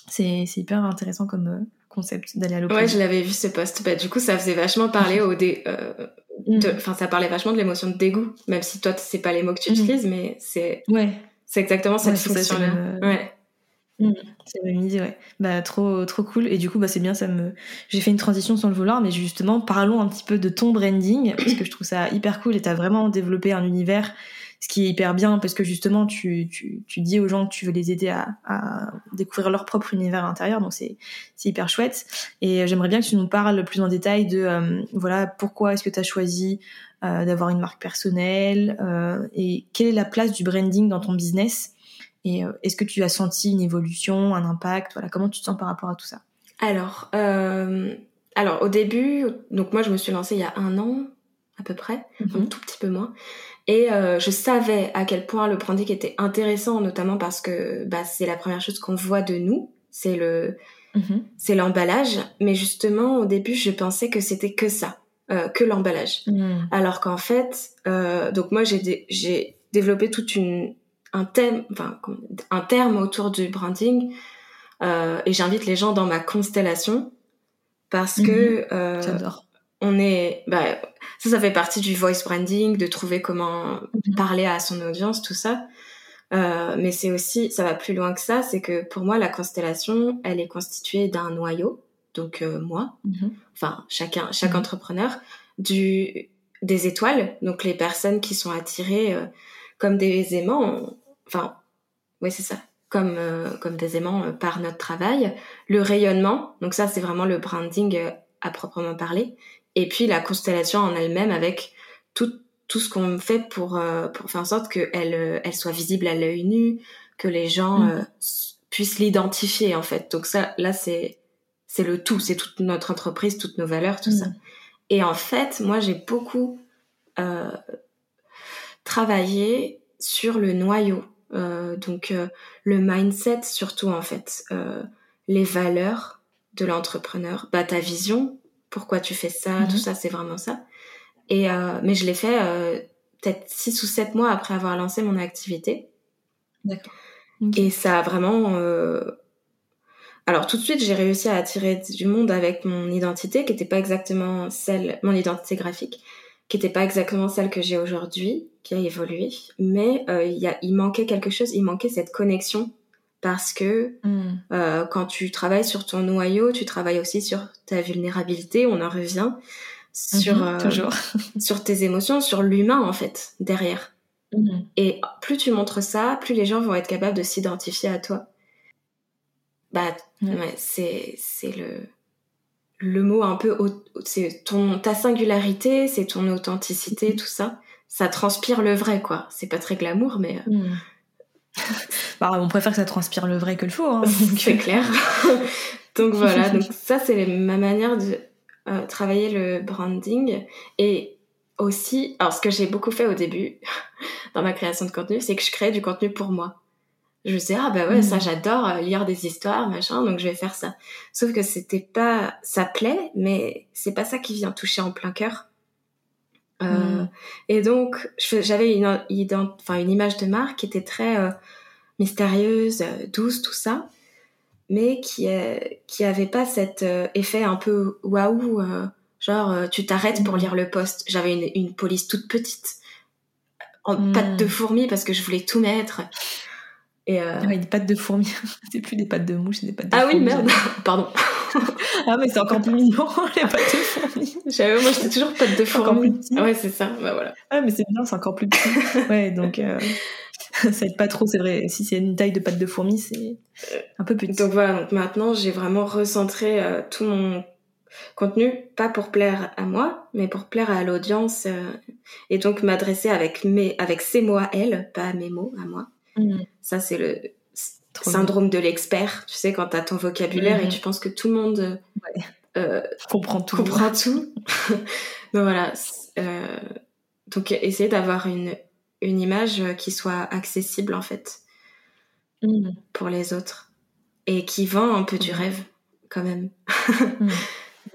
[SPEAKER 1] c'est c'est hyper intéressant comme concept d'aller à l'opposé.
[SPEAKER 2] Ouais, je l'avais vu ce post. Bah, du coup, ça faisait vachement parler au dé...
[SPEAKER 1] Mm.
[SPEAKER 2] de- Enfin, ça parlait vachement de l'émotion de dégoût. Même si toi, c'est pas les mots que tu utilises, mais c'est
[SPEAKER 1] Ouais.
[SPEAKER 2] c'est exactement cette
[SPEAKER 1] Ouais,
[SPEAKER 2] fonction-là. Ouais.
[SPEAKER 1] C'est la ouais. Bah, trop, trop cool. Et du coup, bah, c'est bien, ça me. J'ai fait une transition sans le vouloir, mais justement, parlons un petit peu de ton branding, parce que je trouve ça hyper cool et t'as vraiment développé un univers, ce qui est hyper bien, parce que justement, tu, tu, tu dis aux gens que tu veux les aider à, découvrir leur propre univers intérieur, donc c'est, hyper chouette. Et euh, j'aimerais bien que tu nous parles plus en détail de, euh, voilà, pourquoi est-ce que tu as choisi euh, d'avoir une marque personnelle, et quelle est la place du branding dans ton business et euh, est-ce que tu as senti une évolution, un impact? Voilà, comment tu te sens par rapport à tout ça?
[SPEAKER 2] Alors, euh, alors, au début, donc moi, je me suis lancée il y a un an, à peu près, un
[SPEAKER 1] Mhm.
[SPEAKER 2] tout petit peu moins. Et euh, je savais à quel point le branding était intéressant, notamment parce que bah, c'est la première chose qu'on voit de nous. C'est le,
[SPEAKER 1] Mhm.
[SPEAKER 2] c'est l'emballage. Mais justement, au début, je pensais que c'était que ça, euh, que l'emballage.
[SPEAKER 1] Mhm.
[SPEAKER 2] Alors qu'en fait, euh, donc moi j'ai dé- j'ai développé toute une un thème, enfin un terme autour du branding euh, et j'invite les gens dans ma constellation parce que euh,
[SPEAKER 1] J'adore.
[SPEAKER 2] on est, bah, ça ça fait partie du voice branding, de trouver comment
[SPEAKER 1] Mhm.
[SPEAKER 2] parler à son audience, tout ça. Euh, mais c'est aussi, ça va plus loin que ça, c'est que pour moi la constellation, elle est constituée d'un noyau, donc euh, moi,
[SPEAKER 1] Mhm.
[SPEAKER 2] enfin chacun, chaque
[SPEAKER 1] Mhm.
[SPEAKER 2] entrepreneur, du des étoiles, donc les personnes qui sont attirées euh, comme des aimants, enfin, oui c'est ça, comme euh, comme des aimants euh, par notre travail, le rayonnement, donc ça c'est vraiment le branding euh, à proprement parler, et puis la constellation en elle-même avec tout tout ce qu'on fait pour euh, pour faire en sorte qu'elle euh, elle soit visible à l'œil nu, que les gens mm. puissent l'identifier en fait. Donc ça, là, c'est c'est le tout, c'est toute notre entreprise, toutes nos valeurs, tout ça. Et en fait, moi, j'ai beaucoup travaillé sur le noyau, donc le mindset surtout en fait, les valeurs de l'entrepreneur, bah ta vision, pourquoi tu fais ça, tout mhm. ça, c'est vraiment ça. Et euh, mais je l'ai fait euh, peut-être six ou sept mois après avoir lancé mon activité. D'accord. Et ça a vraiment. Euh... Alors tout de suite, j'ai réussi à attirer du monde avec mon identité, qui n'était pas exactement celle, mon identité graphique, qui n'était pas exactement celle que j'ai aujourd'hui, qui a évolué. Mais euh, il y a, il manquait quelque chose, il manquait cette connexion parce que hmm. euh, quand tu travailles sur ton noyau, tu travailles aussi sur ta vulnérabilité. On en revient sur
[SPEAKER 1] mhm, euh, *laughs*
[SPEAKER 2] sur tes émotions, sur l'humain en fait derrière. Mhm. Et plus tu montres ça, plus les gens vont être capables de s'identifier à toi. Bah ouais, c'est c'est le le mot un peu c'est ton ta singularité, c'est ton authenticité, tout ça. Ça transpire le vrai quoi. C'est pas très glamour mais euh, hmm. *laughs*
[SPEAKER 1] bah, on préfère que ça transpire le vrai que le faux. Hein, *laughs*
[SPEAKER 2] c'est clair. *laughs* donc voilà, donc ça c'est ma manière de euh, travailler le branding et aussi, alors ce que j'ai beaucoup fait au début dans ma création de contenu, c'est que je crée du contenu pour moi. Je me disais ah bah ouais ça mm. j'adore euh, lire des histoires machin donc je vais faire ça. Sauf que c'était pas ça plaît mais c'est pas ça qui vient toucher en plein cœur. Euh, mm. Et donc, j'avais une, enfin, une image de marque qui était très euh, mystérieuse, euh, douce, tout ça, mais qui, qui avait pas cet effet un peu waouh, genre tu t'arrêtes pour mm. lire le poste. J'avais une, une police toute petite, en mm. pâte de fourmi parce que je voulais tout mettre.
[SPEAKER 1] Et euh... des pattes de fourmis. *laughs* c'est plus des pattes de mouche, c'est des pattes de
[SPEAKER 2] Ah oui, merde. *laughs* Pardon. *laughs*
[SPEAKER 1] ah, mais c'est encore plus mignon, les pattes de fourmis.
[SPEAKER 2] J'avais, moi, j'étais toujours pattes de fourmis. Encore plus petit. Ah ouais, c'est ça. Bah voilà.
[SPEAKER 1] Ah, mais c'est bien, c'est encore plus petit. ouais, donc, euh... ça aide pas trop, c'est vrai. Si c'est une taille de pattes de fourmis, c'est un peu petit.
[SPEAKER 2] Donc voilà, donc maintenant, j'ai vraiment recentré euh, tout mon contenu, pas pour plaire à moi, mais pour plaire à l'audience, euh, et donc m'adresser avec mes, avec ses mots à elle, pas à mes mots à moi. Mm. Ça, c'est le syndrome de l'expert. Tu sais, quand tu as ton vocabulaire et mm-hmm. tu penses que tout le monde
[SPEAKER 1] euh, *laughs* comprend tout.
[SPEAKER 2] Comprend tout. *laughs* donc voilà. Euh, donc essayer d'avoir une, une image qui soit accessible en fait mm. pour les autres et qui vend un peu du mm. rêve quand même. *laughs*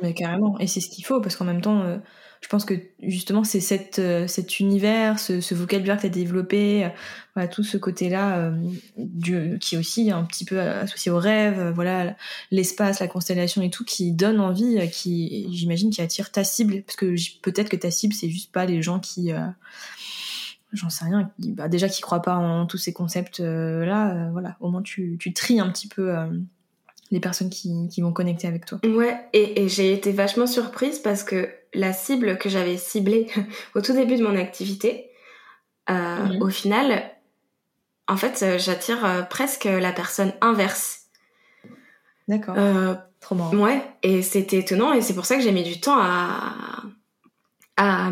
[SPEAKER 1] Mais carrément. Et c'est ce qu'il faut parce qu'en même temps, euh, je pense que justement c'est euh, cet univers, ce, ce vocabulaire que tu développé, euh, voilà, tout ce côté-là euh, qui est aussi un petit peu associé au rêve, voilà, l'espace, la constellation et tout, qui donne envie, qui j'imagine qui attire ta cible, parce que peut-être que ta cible c'est juste pas les gens qui j'en sais rien, bah, déjà qui croient pas en tous ces concepts là, voilà, au moins tu, tu tries un petit peu les personnes qui, qui vont connecter avec toi.
[SPEAKER 2] Ouais, et, et j'ai été vachement surprise parce que la cible que j'avais ciblée *laughs* au tout début de mon activité, euh, mhm. au final, en fait, euh, j'attire euh, presque la personne inverse.
[SPEAKER 1] D'accord. Trop marrant.
[SPEAKER 2] Ouais, et c'était étonnant et c'est pour ça que j'ai mis du temps à, à,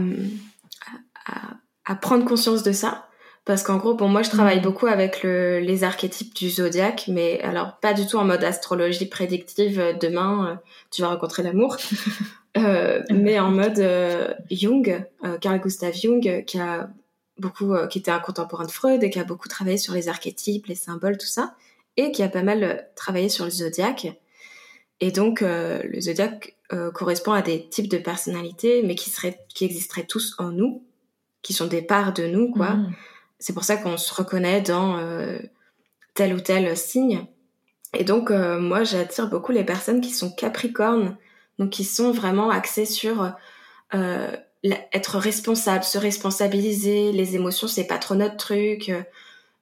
[SPEAKER 2] à, à prendre conscience de ça. Parce qu'en gros, bon, moi, je travaille mm. beaucoup avec le, les archétypes du zodiaque, mais alors pas du tout en mode astrologie prédictive. Euh, demain, euh, tu vas rencontrer l'amour, *laughs* euh, mais en mode euh, Jung, Carl Gustav Jung, qui a beaucoup, qui était un contemporain de Freud et qui a beaucoup travaillé sur les archétypes, les symboles, tout ça, et qui a pas mal travaillé sur le zodiaque. Et donc, le zodiaque correspond à des types de personnalités, mais qui seraient, qui existeraient tous en nous, qui sont des parts de nous, quoi. Mm. C'est pour ça qu'on se reconnaît dans euh, tel ou tel signe. Et donc, euh, moi, j'attire beaucoup les personnes qui sont capricornes, donc qui sont vraiment axées sur euh, être responsable, se responsabiliser. Les émotions, c'est pas trop notre truc.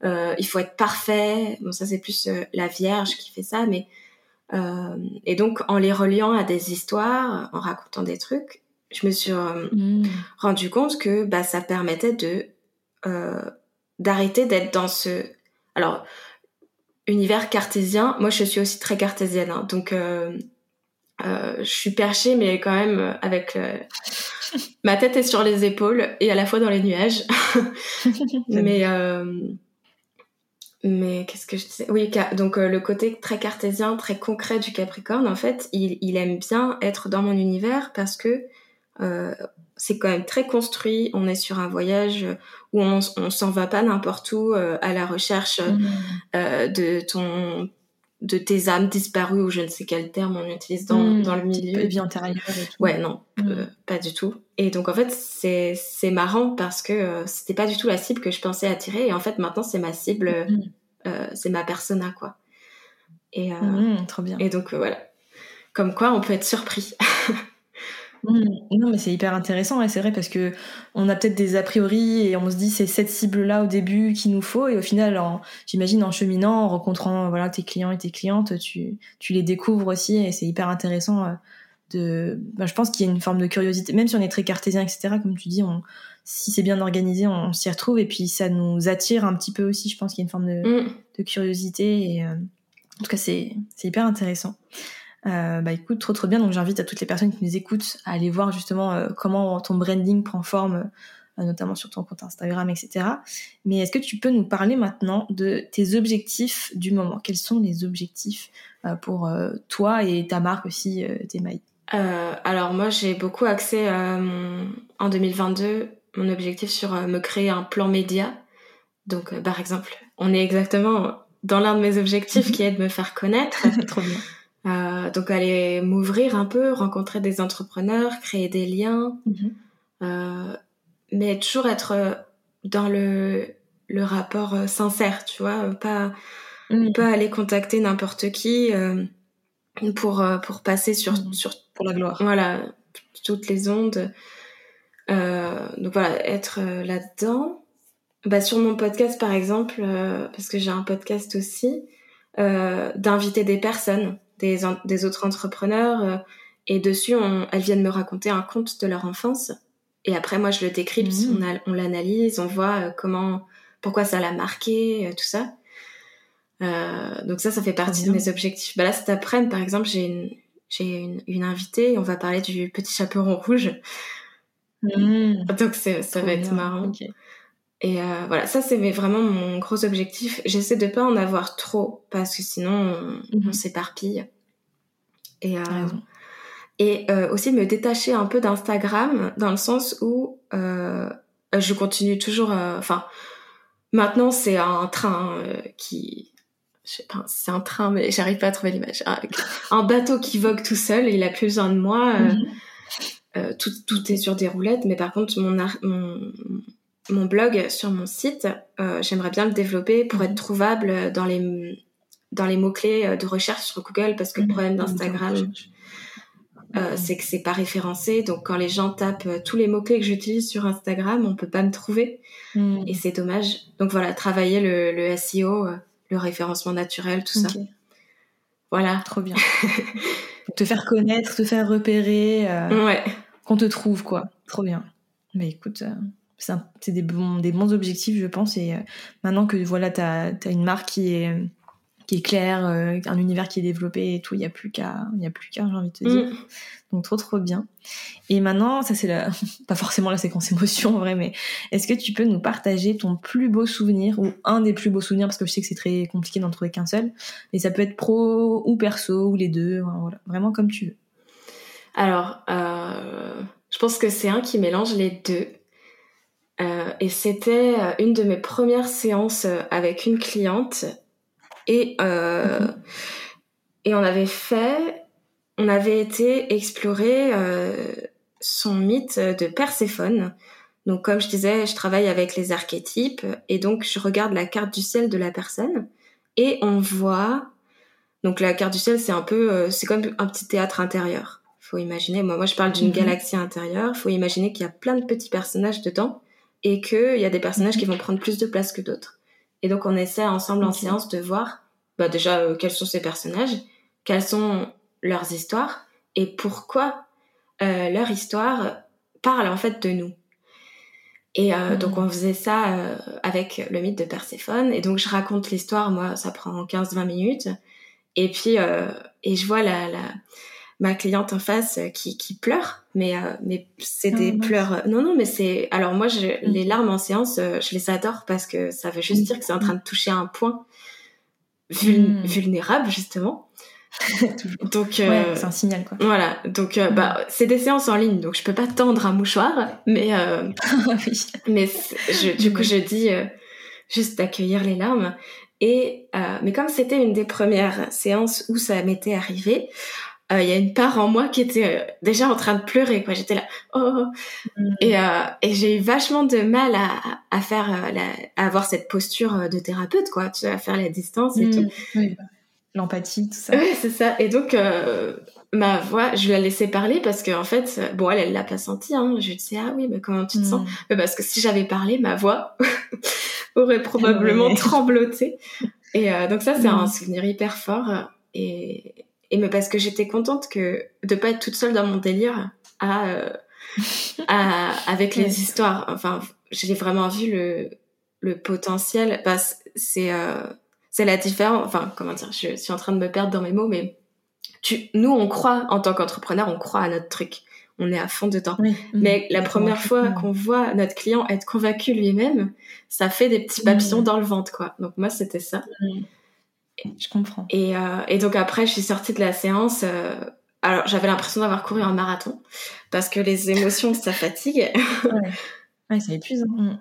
[SPEAKER 2] il faut être parfait. Bon, ça, c'est plus la Vierge qui fait ça, mais et donc, en les reliant à des histoires, en racontant des trucs, je me suis mmh. rendu compte que bah, ça permettait de d'arrêter d'être dans ce alors univers cartésien. Moi je suis aussi très cartésienne hein, donc euh, euh, je suis perchée mais quand même avec euh, *laughs* ma tête est sur les épaules et à la fois dans les nuages. *laughs* *laughs* Mais mais qu'est-ce que je disais? Oui, donc le côté très cartésien, très concret du Capricorne, en fait, il, il aime bien être dans mon univers parce que c'est quand même très construit. On est sur un voyage où on, on s'en va pas n'importe où à la recherche mmh. de ton de tes âmes disparues ou je ne sais quel terme on utilise dans, hmm, dans le milieu.
[SPEAKER 1] Vie antérieure et tout.
[SPEAKER 2] Ouais, non, euh, pas du tout. Et donc en fait, c'est, c'est marrant parce que euh, c'était pas du tout la cible que je pensais attirer. Et en fait, maintenant, c'est ma cible, euh, c'est ma persona, quoi. Et,
[SPEAKER 1] trop bien.
[SPEAKER 2] Et donc voilà. Comme quoi, on peut être surpris. *laughs*
[SPEAKER 1] Mmh. Non, mais c'est hyper intéressant, et c'est vrai, parce que on a peut-être des a priori et on se dit c'est cette cible-là au début qu'il nous faut, et au final, j'imagine en cheminant, en rencontrant voilà tes clients et tes clientes, tu, tu les découvres aussi, et c'est hyper intéressant. Euh, de, bah, je pense qu'il y a une forme de curiosité, même si on est très cartésien, etc. Comme tu dis, on, si c'est bien organisé, on, s'y retrouve, et puis ça nous attire un petit peu aussi. Je pense qu'il y a une forme de, mmh. de curiosité, et euh, en tout cas, c'est hyper intéressant. Euh, bah écoute, trop trop bien. Donc j'invite à toutes les personnes qui nous écoutent à aller voir justement euh, comment ton branding prend forme, euh, notamment sur ton compte Instagram, etc. Mais est-ce que tu peux nous parler maintenant de tes objectifs du moment? Quels sont les objectifs pour toi et ta marque aussi, tes mailles?
[SPEAKER 2] Alors moi j'ai beaucoup axé en 2022 mon objectif sur me créer un plan média. Donc par exemple, on est exactement dans l'un de mes objectifs *laughs* qui est de me faire connaître. *laughs*
[SPEAKER 1] trop bien.
[SPEAKER 2] Euh, donc aller m'ouvrir un peu, rencontrer des entrepreneurs, créer des liens, mhm. euh, mais toujours être dans le, le rapport euh, sincère, tu vois, pas, mhm. pas aller contacter n'importe qui euh, pour, pour passer sur, mhm. sur...
[SPEAKER 1] Pour la gloire.
[SPEAKER 2] Voilà, toutes les ondes. donc voilà, être là-dedans. Bah, sur mon podcast, par exemple, parce que j'ai un podcast aussi, d'inviter des personnes des, autres entrepreneurs. Euh, et dessus, elles viennent me raconter un conte de leur enfance. Et après, moi, je le décrypte, mmh. on, l'analyse, on voit euh, comment, pourquoi ça l'a marqué, euh, tout ça. donc ça, ça fait partie de mes objectifs. Bah là, cet après par exemple, j'ai une, j'ai une, invitée et on va parler du petit chaperon rouge. Mmh. Donc ça va être marrant. Et euh, voilà, ça c'est vraiment mon gros objectif. J'essaie de pas en avoir trop parce que sinon on, mhm. s'éparpille. Et, euh, et euh, aussi me détacher un peu d'Instagram dans le sens où je continue toujours. Enfin, maintenant c'est un train qui. Je sais pas, c'est un train, mais j'arrive pas à trouver l'image. Un, bateau qui vogue tout seul, et il a plus besoin de moi. Mhm. tout, tout, est sur des roulettes, mais par contre, mon, mon, mon blog sur mon site, euh, j'aimerais bien le développer pour être mhm. trouvable dans les, dans les mots-clés euh, de recherche sur Google parce que le mhm. problème d'Instagram, euh, c'est que c'est pas référencé. Donc quand les gens tapent tous les mots-clés que j'utilise sur Instagram, on peut pas me trouver. Mhm. Et c'est dommage. Donc voilà, travailler le, le SEO, le référencement naturel, tout ça. Voilà.
[SPEAKER 1] Trop bien. *laughs* te faire connaître, te faire repérer.
[SPEAKER 2] ouais.
[SPEAKER 1] Qu'on te trouve, quoi. Trop bien. Mais écoute, c'est des bons, des bons objectifs, je pense. Et euh, maintenant que voilà, tu as, une marque qui est, qui est claire, euh, un univers qui est développé et tout, il n'y a plus qu'à, il a plus qu'à, j'ai envie de te dire. Mm. Donc trop trop bien. Et maintenant, ça c'est la, *laughs* pas forcément la séquence émotion en vrai, mais est-ce que tu peux nous partager ton plus beau souvenir ou un des plus beaux souvenirs? Parce que je sais que c'est très compliqué d'en trouver qu'un seul, mais ça peut être pro ou perso ou les deux, voilà, vraiment comme tu veux.
[SPEAKER 2] Alors, euh, je pense que c'est un qui mélange les deux. Euh, et c'était euh, une de mes premières séances euh, avec une cliente. Et, mhm. et on avait fait, on avait été explorer son mythe de Perséphone. Donc, comme je disais, je travaille avec les archétypes et donc je regarde la carte du ciel de la personne et on voit. Donc, la carte du ciel, c'est un peu, c'est comme un petit théâtre intérieur. Faut imaginer. Moi, moi, je parle d'une mhm. galaxie intérieure. Faut imaginer qu'il y a plein de petits personnages dedans et qu'il y a des personnages qui vont prendre plus de place que d'autres. Et donc on essaie ensemble en séance de voir bah déjà euh, quels sont ces personnages, quelles sont leurs histoires et pourquoi euh, leur histoire parle en fait de nous. Et euh, donc on faisait ça euh, avec le mythe de Perséphone. Et donc je raconte l'histoire, moi ça prend 15-20 minutes. Et puis euh, et je vois la, la ma cliente en face euh, qui, qui pleure, mais euh, mais c'est des ah, pleurs. Non non, mais c'est alors moi je, mm. les larmes en séance, euh, je les adore parce que ça veut juste dire que c'est en train de toucher un point mm. vulnérable justement. *laughs*
[SPEAKER 1] donc euh, c'est un signal quoi.
[SPEAKER 2] Voilà, donc euh, bah mm. c'est des séances en ligne, donc je peux pas tendre un mouchoir, mais euh, *laughs* mais je, du coup je dis juste d'accueillir les larmes. Et mais comme c'était une des premières séances où ça m'était arrivé, il y a une part en moi qui était déjà en train de pleurer quoi. J'étais là oh mm. et et j'ai eu vachement de mal à, à faire à avoir cette posture de thérapeute quoi, tu vois, à faire la distance et tout.
[SPEAKER 1] Oui l'empathie, tout ça.
[SPEAKER 2] Oui, c'est ça. Et donc, euh, ma voix, je la laissais parler parce qu'en en fait, bon, elle, elle l'a pas senti. Hein. Je lui disais, ah oui, mais comment tu te sens? Mais Parce que si j'avais parlé, ma voix *laughs* aurait probablement trembloté. Et euh, donc ça, c'est un souvenir hyper fort. Et, et mais parce que j'étais contente que de pas être toute seule dans mon délire à, euh, à *laughs* avec les histoires. Enfin, j'ai vraiment vu le, le potentiel. Bah, c'est c'est la différence. Enfin, comment dire Je suis en train de me perdre dans mes mots, mais tu, nous, on croit en tant qu'entrepreneur, on croit à notre truc. On est à fond dedans. mais la première fois qu'on voit notre client être convaincu lui-même, ça fait des petits papillons dans le ventre, quoi. Donc moi, c'était ça.
[SPEAKER 1] Je comprends.
[SPEAKER 2] Et, euh, et, donc après, je suis sortie de la séance. Euh, alors, j'avais l'impression d'avoir couru un marathon parce que les émotions, ça fatigue. *laughs*
[SPEAKER 1] ouais. ouais, ça épuise. Hein.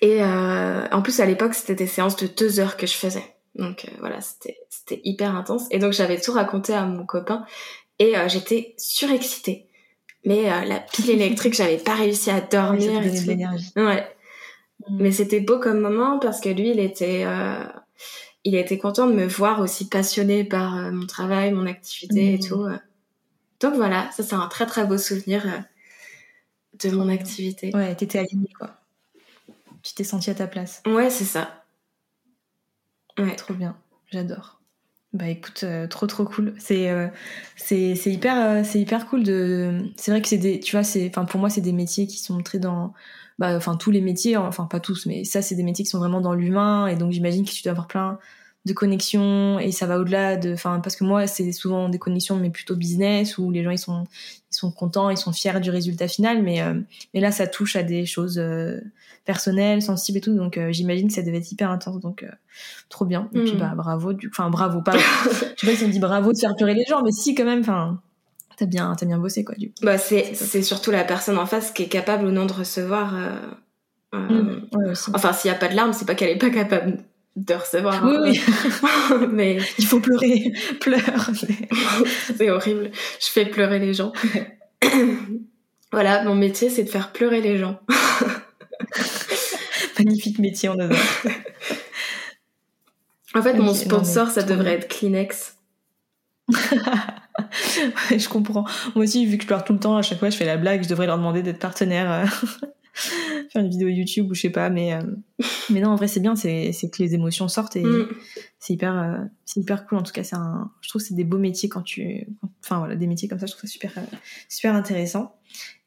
[SPEAKER 2] Et euh, en plus, à l'époque, c'était des séances de deux heures que je faisais. Donc euh, voilà, c'était hyper intense. Et donc j'avais tout raconté à mon copain et euh, j'étais surexcitée. Mais euh, la pile *laughs* électrique, j'avais pas réussi à dormir. Ouais. Mm. Mais c'était beau comme moment parce que lui, il était il était content de me voir aussi passionnée par mon travail, mon activité et mm. tout. Donc voilà, ça c'est un très très beau souvenir de mon activité.
[SPEAKER 1] Ouais, t'étais alignée quoi. Tu t'es sentie à ta place.
[SPEAKER 2] Ouais, c'est ça.
[SPEAKER 1] Ouais. Trop bien, j'adore. Bah écoute, euh, trop trop cool. C'est euh, c'est c'est hyper euh, c'est hyper cool de. C'est vrai que c'est des, tu vois, c'est, enfin pour moi c'est des métiers qui sont très dans, bah enfin tous les métiers, enfin pas tous, mais ça c'est des métiers qui sont vraiment dans l'humain et donc j'imagine que tu dois avoir plein de connexions et ça va au-delà de, enfin parce que moi c'est souvent des connexions mais plutôt business où les gens ils sont ils sont contents, ils sont fiers du résultat final, mais mais là ça touche à des choses personnel, sensible et tout. Donc euh, j'imagine que ça devait être hyper intense. Donc euh, trop bien. Et puis mm. bah bravo. Du... Enfin bravo. Pas. *laughs* je sais pas si on dit bravo de faire pleurer les gens, mais si quand même. Enfin t'as bien t'as bien bossé quoi. Du
[SPEAKER 2] Bah c'est c'est surtout la personne en face qui est capable ou non de recevoir. Euh, mm. enfin s'il y a pas de larmes, c'est pas qu'elle est pas capable de recevoir.
[SPEAKER 1] Oui, oui. *laughs* mais *laughs* il faut pleurer, *laughs* pleure.
[SPEAKER 2] c'est horrible. Je fais pleurer les gens. *coughs* voilà, mon métier, c'est de faire pleurer les gens.
[SPEAKER 1] Magnifique métier, on adore.
[SPEAKER 2] en fait, mon sponsor, ça devrait être Kleenex. *laughs*
[SPEAKER 1] je comprends. Moi aussi, vu que je pleure tout le temps, à chaque fois, je fais la blague, je devrais leur demander d'être partenaire. *laughs* Euh, *laughs* faire une vidéo YouTube ou je sais pas, mais, euh, mais non, en vrai, c'est bien, c'est que les émotions sortent et mm. c'est hyper, euh, c'est hyper cool. En tout cas, c'est un, je trouve que c'est des beaux métiers quand tu, enfin voilà, des métiers comme ça, je trouve ça super, super intéressant.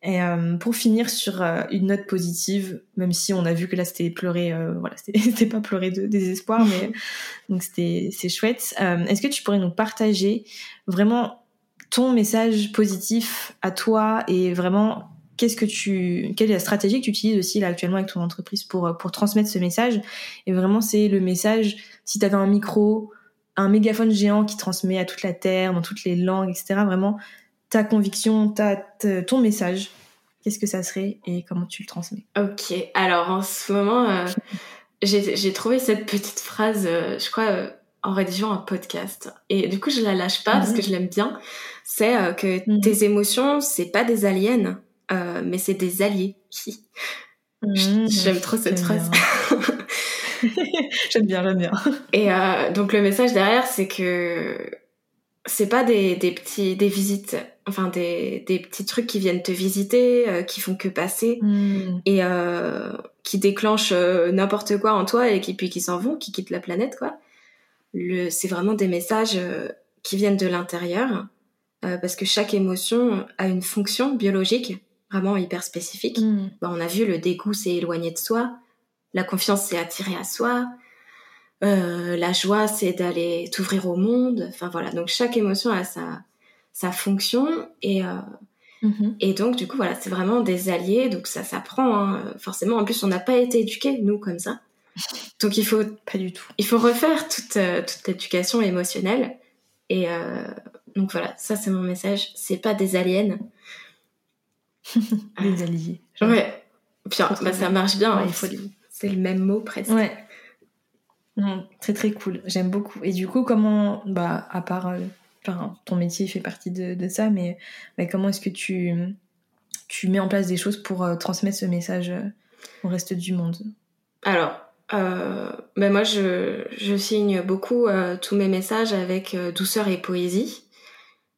[SPEAKER 1] Et euh, pour finir sur euh, une note positive, même si on a vu que là c'était pleurer, euh, voilà, *laughs* c'était pas pleurer de désespoir, mais *laughs* donc c'était c'est chouette. Est-ce que tu pourrais nous partager vraiment ton message positif à toi et vraiment qu'est-ce que tu, quelle est la stratégie que tu utilises aussi là actuellement avec ton entreprise pour pour transmettre ce message? Et vraiment c'est le message. Si tu avais un micro, un mégaphone géant qui transmet à toute la terre, dans toutes les langues, etc. Vraiment ta conviction, ta, ton message, qu'est-ce que ça serait et comment tu le transmets?
[SPEAKER 2] Ok, alors en ce moment, euh, *laughs* j'ai trouvé cette petite phrase, euh, je crois, euh, en rédigeant un podcast. Et du coup, je la lâche pas parce que je l'aime bien. C'est que mhm. tes émotions, c'est pas des aliens, mais c'est des alliés. Mhm. *laughs* J'aime trop cette phrase. *laughs*
[SPEAKER 1] j'aime bien, j'aime bien.
[SPEAKER 2] Et donc le message derrière, c'est que c'est pas des, des petits des visites enfin des, des petits trucs qui viennent te visiter euh, qui font que passer hmm. et euh, qui déclenchent euh, n'importe quoi en toi et qui puis qui s'en vont qui quittent la planète quoi le c'est vraiment des messages euh, qui viennent de l'intérieur parce que chaque émotion a une fonction biologique vraiment hyper spécifique bah, on a vu le dégoût c'est éloigner de soi la confiance c'est attirer à soi euh, la joie, c'est d'aller t'ouvrir au monde. Enfin voilà, donc chaque émotion a sa, sa fonction et euh, mm-hmm. et donc du coup voilà, c'est vraiment des alliés. Donc ça s'apprend hein. forcément. En plus, on n'a pas été éduqués nous comme ça. *laughs* Donc il faut
[SPEAKER 1] pas du tout.
[SPEAKER 2] Il faut refaire toute toute l'éducation émotionnelle et donc voilà, ça c'est mon message. C'est pas des aliens. *laughs*
[SPEAKER 1] des alliés.
[SPEAKER 2] Ouais. Bien, bah, ça marche bien. faut. C'est le même mot presque.
[SPEAKER 1] Ouais. très très cool. J'aime beaucoup. Et du coup, comment, bah, à part, enfin, ton métier fait partie de, ça, mais comment est-ce que tu tu mets en place des choses pour transmettre ce message au reste du monde?
[SPEAKER 2] Alors, euh, ben moi, je, je signe beaucoup euh, tous mes messages avec euh, douceur et poésie.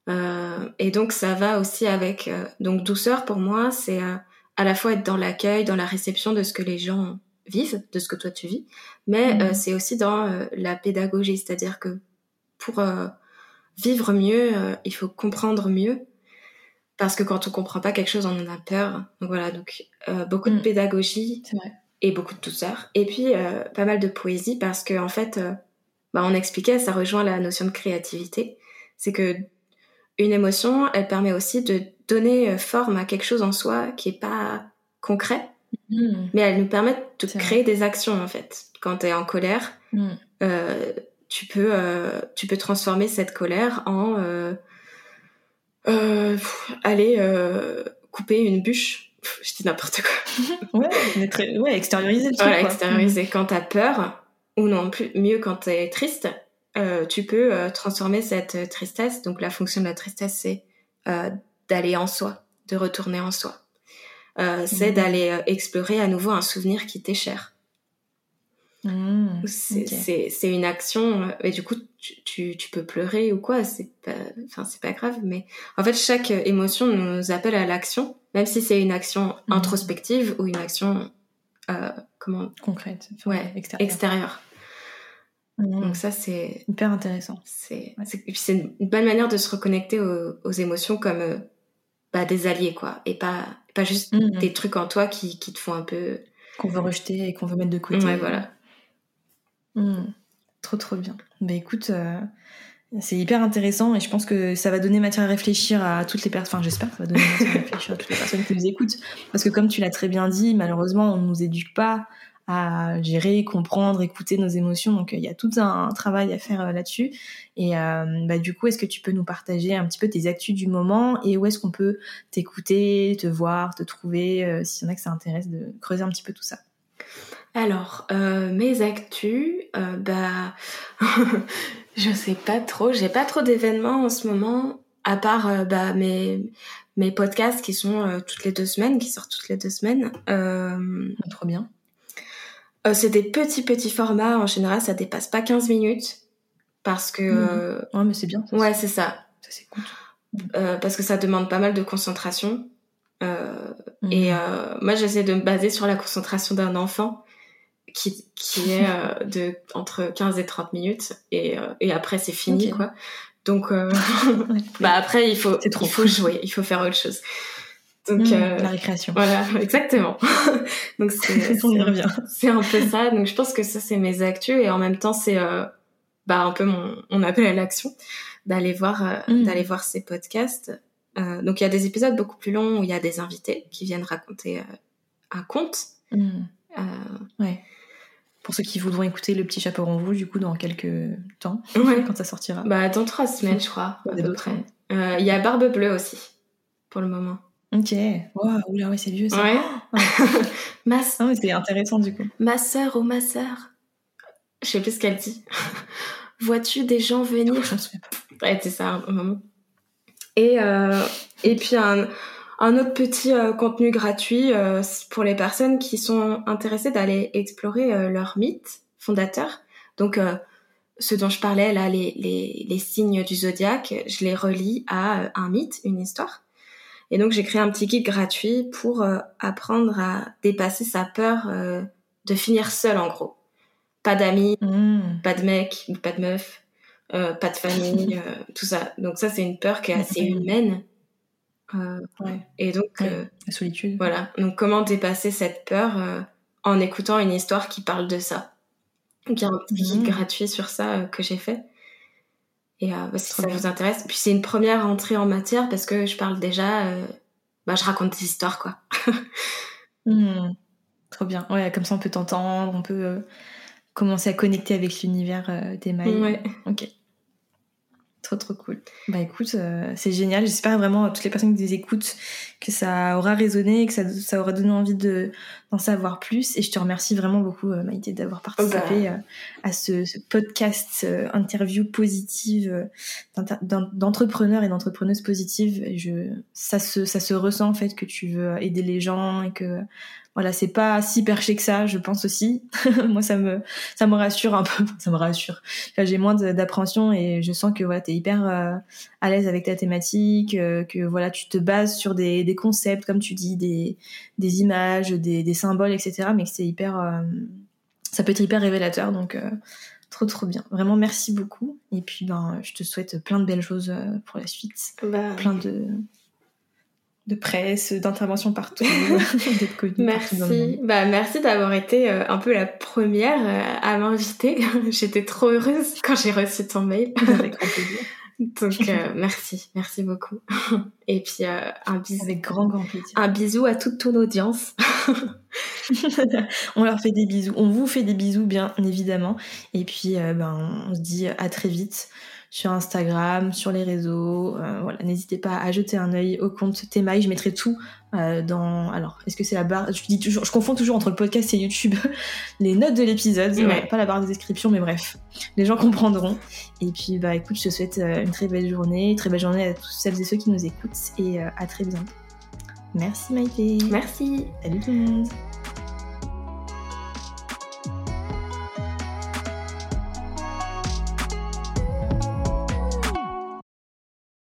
[SPEAKER 2] Euh, et donc, ça va aussi avec... donc, douceur, pour moi, c'est à la fois être dans l'accueil, dans la réception de ce que les gens vivent, de ce que toi tu vis, mais mmh. c'est aussi dans la pédagogie, c'est-à-dire que pour vivre mieux, il faut comprendre mieux, parce que quand on comprend pas quelque chose, on en a peur. Donc voilà, donc beaucoup de mmh. pédagogie. Et beaucoup de douceur. Et puis euh, pas mal de poésie parce que en fait, euh, bah, on expliquait, ça rejoint la notion de créativité. C'est que une émotion, elle permet aussi de donner euh, forme à quelque chose en soi qui est pas concret, mmh. mais elle nous permet de créer des actions en fait. Quand tu es en colère, mmh. tu peux tu peux transformer cette colère en aller couper une bûche je dis n'importe
[SPEAKER 1] quoi. *laughs* ouais, très, ouais, extérioriser le
[SPEAKER 2] truc. Voilà, extérioriser. Mm. Quand t'as peur, ou non plus, mieux quand t'es triste, euh, tu peux euh, transformer cette tristesse. Donc la fonction de la tristesse, c'est euh, d'aller en soi, de retourner en soi. c'est mm. d'aller explorer à nouveau un souvenir qui t'est cher.
[SPEAKER 1] Mmh,
[SPEAKER 2] c'est une action, et du coup, tu, tu, tu peux pleurer ou quoi, c'est pas, pas grave, mais en fait, chaque émotion nous appelle à l'action, même si c'est une action mmh. introspective ou une action, euh, comment
[SPEAKER 1] Concrète,
[SPEAKER 2] ouais, extérieure. Mmh. Donc ça, c'est
[SPEAKER 1] hyper intéressant.
[SPEAKER 2] C'est c'est une bonne manière de se reconnecter aux, aux émotions comme euh, bah, des alliés, quoi, et pas, pas juste des trucs en toi qui, qui te font un peu...
[SPEAKER 1] Qu'on veut rejeter et qu'on veut mettre de côté.
[SPEAKER 2] Ouais, voilà.
[SPEAKER 1] Mmh. Trop trop bien. Bah écoute, euh, c'est hyper intéressant et je pense que ça va donner matière à réfléchir à toutes les personnes. Enfin, j'espère que ça va donner matière à réfléchir à toutes les personnes qui nous écoutent. Parce que comme tu l'as très bien dit, malheureusement, on ne nous éduque pas à gérer, comprendre, écouter nos émotions. Donc il y a tout un travail à faire euh, là-dessus. Et euh, bah, du coup, est-ce que tu peux nous partager un petit peu tes actus du moment et où est-ce qu'on peut t'écouter, te voir, te trouver, s'il y en a que ça intéresse de creuser un petit peu tout ça?
[SPEAKER 2] Alors, euh, mes actus, euh, bah, *laughs* je sais pas trop. J'ai pas trop d'événements en ce moment, à part euh, bah, mes, mes podcasts qui sont toutes les deux semaines, qui sortent toutes les deux semaines.
[SPEAKER 1] trop bien.
[SPEAKER 2] C'est des petits, petits formats. En général, ça dépasse pas 15 minutes. Parce que.
[SPEAKER 1] Mmh. Ouais, mais c'est bien.
[SPEAKER 2] ouais, c'est ça.
[SPEAKER 1] Ça, c'est cool.
[SPEAKER 2] parce que ça demande pas mal de concentration. Et mmh. moi, j'essaie de me baser sur la concentration d'un enfant qui, qui est *laughs* euh, de entre 15 et 30 minutes et, euh, et après c'est fini quoi. Donc euh, *laughs* *laughs* bah après il faut il faut jouer, il faut faire autre chose.
[SPEAKER 1] Donc mmh, la récréation.
[SPEAKER 2] Voilà, *laughs* exactement. *laughs* donc c'est *laughs* c'est un peu ça. Donc je pense que ça c'est mes actus et en même temps c'est bah un peu mon on appelle à l'action d'aller voir mmh. d'aller voir ces podcasts. donc il y a des épisodes beaucoup plus longs où il y a des invités qui viennent raconter un conte.
[SPEAKER 1] Mmh. ouais pour ceux qui voudront écouter Le Petit Chaperon Rouge, du coup, dans quelques temps, quand ça sortira.
[SPEAKER 2] Bah, dans trois semaines, je crois, à peu près. Euh, il y a Barbe Bleue aussi, pour le moment.
[SPEAKER 1] Ok. Wow, oula, ouais, c'est vieux, ça.
[SPEAKER 2] Ouais. *gasps* *laughs*
[SPEAKER 1] ma... C'est intéressant, du coup.
[SPEAKER 2] Ma sœur, oh ma sœur. Je sais plus ce qu'elle dit. *laughs* Vois-tu des gens venir?
[SPEAKER 1] Je ne sais pas.
[SPEAKER 2] Ouais, c'est ça, un moment. Et, euh, et puis un un autre petit euh, contenu gratuit euh, pour les personnes qui sont intéressées d'aller explorer leur mythe fondateur. Donc, ce dont je parlais là, les, les, les, signes du zodiaque, je les relis à un mythe, une histoire. Et donc, j'ai créé un petit guide gratuit pour apprendre à dépasser sa peur de finir seul, en gros. Pas d'amis, mmh. pas de mec, pas de meuf, pas de famille, *laughs* tout ça. Donc ça, c'est une peur qui est assez humaine
[SPEAKER 1] euh, ouais.
[SPEAKER 2] Et donc,
[SPEAKER 1] euh, la solitude.
[SPEAKER 2] Voilà. Donc, comment dépasser cette peur euh, en écoutant une histoire qui parle de ça? Donc, il y a un petit guide mmh. gratuit sur ça que j'ai fait. Et bah, si ça vous intéresse? Puis, c'est une première entrée en matière parce que je parle déjà. bah, je raconte des histoires, quoi. *laughs*
[SPEAKER 1] Mmh. Trop bien. Ouais, comme ça on peut t'entendre, on peut euh, commencer à connecter avec l'univers euh, des mailles.
[SPEAKER 2] Ouais.
[SPEAKER 1] Ok. Trop trop cool. Bah écoute, euh, c'est génial. J'espère vraiment à toutes les personnes qui les écoutent que ça aura résonné, que ça, ça aura donné envie de d'en savoir plus. Et je te remercie vraiment beaucoup, euh, Maïté, d'avoir participé
[SPEAKER 2] Bah.
[SPEAKER 1] euh, à ce, ce podcast euh, interview positive d'entrepreneurs et d'entrepreneuses positives. Et je, ça se ça se ressent en fait que tu veux aider les gens et que voilà, c'est pas si perché que ça, je pense aussi. *laughs* Moi, ça me, ça me rassure un peu. *laughs* Ça me rassure. Enfin, j'ai moins d'appréhension et je sens que voilà, t'es hyper euh, à l'aise avec ta thématique, euh, que voilà, tu te bases sur des, des concepts, comme tu dis, des, des images, des, des symboles, etc. Mais que c'est hyper, euh, ça peut être hyper révélateur. Donc, trop, trop bien. Vraiment, merci beaucoup. Et puis, ben, je te souhaite plein de belles choses pour la suite.
[SPEAKER 2] Bah,
[SPEAKER 1] Plein de, de presse, d'interventions partout, *laughs* d'être partout.
[SPEAKER 2] Merci. Bah, merci d'avoir été euh, un peu la première euh, à m'inviter. *laughs* J'étais trop heureuse quand j'ai reçu ton mail. *laughs*
[SPEAKER 1] Avec grand plaisir.
[SPEAKER 2] Donc, euh, merci. Merci beaucoup. Et puis, un, bisou,
[SPEAKER 1] Avec grand, grand plaisir.
[SPEAKER 2] un bisou à toute ton audience.
[SPEAKER 1] on leur fait des bisous. On vous fait des bisous, bien évidemment. Et puis, ben, on se dit à très vite sur Instagram, sur les réseaux. Euh, voilà, n'hésitez pas à jeter un œil au compte Temaï. Je mettrai tout euh, dans. Alors, est-ce que c'est la barre Je dis toujours, je confonds toujours entre le podcast et YouTube. *laughs* les notes de l'épisode,
[SPEAKER 2] Ouais.
[SPEAKER 1] Ouais, pas la barre de description, mais bref, les gens comprendront. Et puis, bah, écoute, je te souhaite euh, une très belle journée, très belle journée à tous celles et ceux qui nous écoutent, et à très bientôt. Merci Maïté.
[SPEAKER 2] Merci.
[SPEAKER 1] Salut tout le monde.